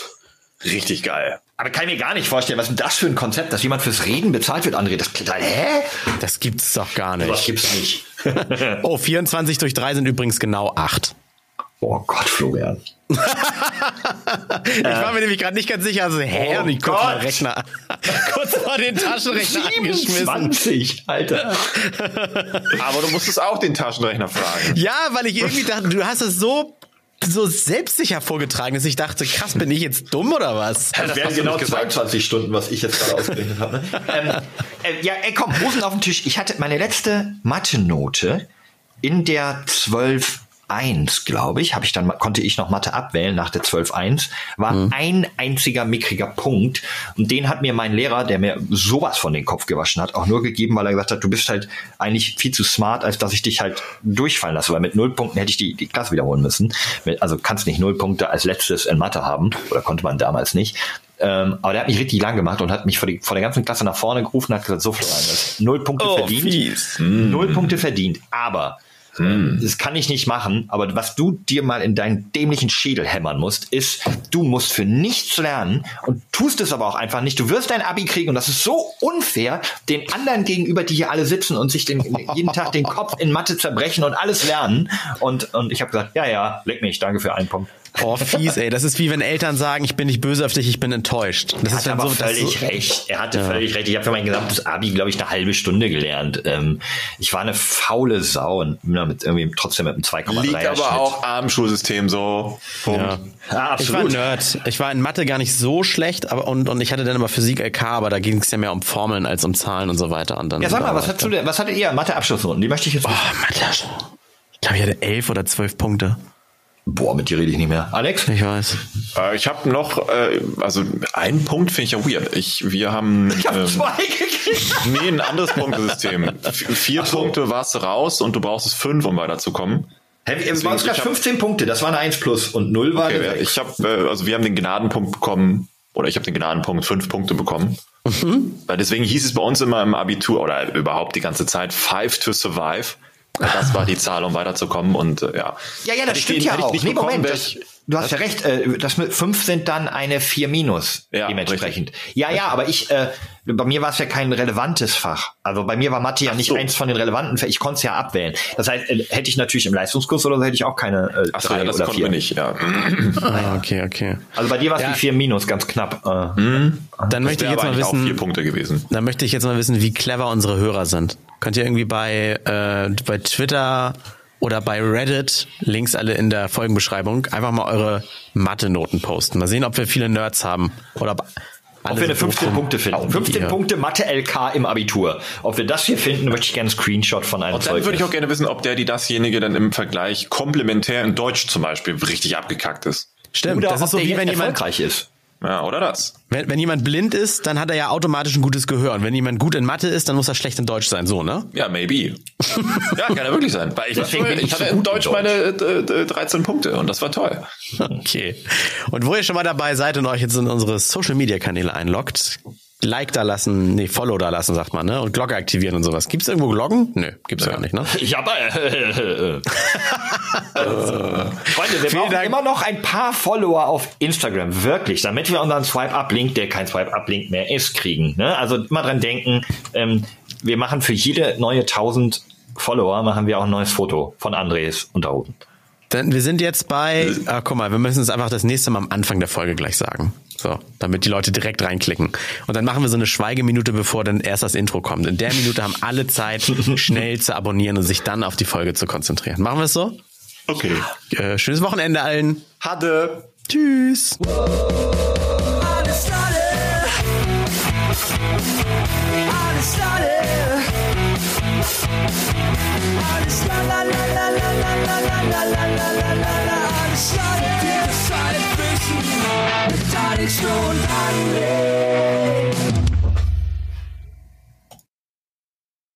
Richtig geil. Aber kann ich mir gar nicht vorstellen, was ist denn das für ein Konzept, dass jemand fürs Reden bezahlt wird, André? Das klingt halt, hä? Das gibt's doch gar nicht. gibt's nicht. Oh, 24 durch 3 sind übrigens genau 8. Oh Gott, Florian. Ich war mir nämlich gerade nicht ganz sicher, also hä, Oh und ich kurz Gott. mal Rechner, kurz mal den Taschenrechner angeschmissen. 27, Alter. Aber du musstest auch den Taschenrechner fragen. Ja, weil ich irgendwie dachte, du hast es so so selbstsicher vorgetragen, dass ich dachte, krass, bin ich jetzt dumm oder was? Das wären hast du genau nicht gesagt. 22 Stunden, was ich jetzt gerade ausgerechnet habe. Ne? ähm, äh, ja, ey, komm, Hosen auf den Tisch. Ich hatte meine letzte Mathe-Note in der 12.1, glaube ich, habe ich dann konnte ich noch Mathe abwählen nach der 12.1, war ein einziger mickriger Punkt und den hat mir mein Lehrer, der mir sowas von den Kopf gewaschen hat, auch nur gegeben, weil er gesagt hat, du bist halt eigentlich viel zu smart, als dass ich dich halt durchfallen lasse, weil mit null Punkten hätte ich die, die Klasse wiederholen müssen. Also kannst nicht null Punkte als letztes in Mathe haben oder konnte man damals nicht. Ähm, aber der hat mich richtig lang gemacht und hat mich vor, die, vor der ganzen Klasse nach vorne gerufen und hat gesagt, so Florian, null Punkte Oh, verdient. fies. Null Punkte verdient. Aber ähm, das kann ich nicht machen. Aber was du dir mal in deinen dämlichen Schädel hämmern musst, ist, du musst für nichts lernen und tust es aber auch einfach nicht. Du wirst dein Abi kriegen und das ist so unfair den anderen gegenüber, die hier alle sitzen und sich den, jeden Tag den Kopf in Mathe zerbrechen und alles lernen. Und, und ich habe gesagt, ja, ja, leck mich, danke für einen Punkt. Oh, fies, ey. Das ist wie wenn Eltern sagen, ich bin nicht böse auf dich, ich bin enttäuscht. Das Er ist aber so, völlig so recht. Er hatte völlig recht. Ich habe für mein gesamtes Abi, glaube ich, eine halbe Stunde gelernt. Ähm, ich war eine faule Sau und bin damit irgendwie trotzdem mit einem 2,3er Liegt aber Schnitt. auch am Schulsystem so. Punkt. Ja. Ja, Ich war absolut. Nerd. Ich war in Mathe gar nicht so schlecht, aber und, und ich hatte dann immer Physik LK, aber da ging es ja mehr um Formeln als um Zahlen und so weiter. Und dann Ja, sag mal, was hast du denn, was hattet ihr? Mathe-Abschlussnoten, die möchte ich jetzt. Oh, Mathe. Ich glaube, ich hatte elf oder zwölf Punkte. Boah, mit dir rede ich nicht mehr. Alex? Ich weiß. Äh, ich habe noch, äh, also einen Punkt finde ich ja weird. Ich, wir haben Ich habe ähm, zwei gekriegt. nee, ein anderes Punktesystem. Vier so. Punkte warst du raus und du brauchst es fünf, um weiterzukommen. Uns ich gab hab- 15 Punkte, das war eine 1 plus und 0 war Okay, eine ja, 6. ich habe, äh, also wir haben den Gnadenpunkt bekommen, oder ich habe den Gnadenpunkt fünf Punkte bekommen. Weil deswegen hieß es bei uns immer im Abitur oder überhaupt die ganze Zeit Five to Survive. Das war die Zahl, um weiterzukommen und äh, ja. Ja, ja, das stimmt den- ja auch. nicht Nee, bekommen, Moment, das, du hast ja recht. Äh, das mit 5 sind dann eine 4 minus Ja, dementsprechend. Ja, ja, aber ich, äh, bei mir war es ja kein relevantes Fach. Also bei mir war Mathe ja nicht so. eins von den relevanten Fächern. Ich konnte es ja abwählen. Das heißt, äh, hätte ich natürlich im Leistungskurs oder so, hätte ich auch keine äh, Achso, drei ja, das oder konnten vier. wir nicht, ja. Ah, okay, okay. Also bei dir war es Ja. die 4 minus, ganz knapp. Äh, Dann möchte ich jetzt aber mal eigentlich auch vier wissen, Punkte gewesen. dann möchte ich jetzt mal wissen, wie clever unsere Hörer sind. Könnt ihr irgendwie bei, äh, bei Twitter oder bei Reddit, Links alle in der Folgenbeschreibung, einfach mal eure Mathe-Noten posten. Mal sehen, ob wir viele Nerds haben. Oder ob Ob wir eine 15 Punkte finden. 15 Punkte Mathe LK im Abitur. Ob wir das hier finden, möchte ich gerne einen Screenshot von einem Und dann würde ich auch gerne wissen, ob der, die dasjenige dann im Vergleich komplementär in Deutsch zum Beispiel richtig abgekackt ist. Stimmt, Oder das ist so wie wenn jemand, erfolgreich ist. Ja, oder das? wenn, wenn jemand blind ist, dann hat er ja automatisch ein gutes Gehör. Und wenn jemand gut in Mathe ist, dann muss er schlecht in Deutsch sein, so, ne? Ja, maybe. ja, kann ja wirklich sein. Weil ich, Deswegen bin ich, ich hatte so in gut in Deutsch, Deutsch. meine äh, äh, 13 Punkte und das war toll. Okay. Und wo ihr schon mal dabei seid und euch jetzt in unsere Social Media Kanäle einloggt, Like da lassen, nee, Follow da lassen, sagt man, ne? Und Glocke aktivieren und sowas. Gibt's irgendwo Glocken? Nö, gibt's ja. gar nicht, ne? Ja, aber äh, äh, Freunde, wir Vielen brauchen Dank. immer noch ein paar Follower auf Instagram, wirklich, damit wir unseren Swipe-Up-Link, der kein Swipe-Up-Link mehr ist, kriegen. Ne? Also immer dran denken, ähm, wir machen für jede neue 1000 Follower, machen wir auch ein neues Foto von Andres Unterhosen. Dann, wir sind jetzt bei, ah, guck mal, wir müssen es einfach das nächste Mal am Anfang der Folge gleich sagen. So, damit die Leute direkt reinklicken. Und dann machen wir so eine Schweigeminute, bevor dann erst das Intro kommt. In der Minute haben alle Zeit, schnell zu abonnieren und sich dann auf die Folge zu konzentrieren. Machen wir es so? Okay. Äh, schönes Wochenende allen. Hatte. Tschüss. Alles. Alles. Alles Conexión Andes.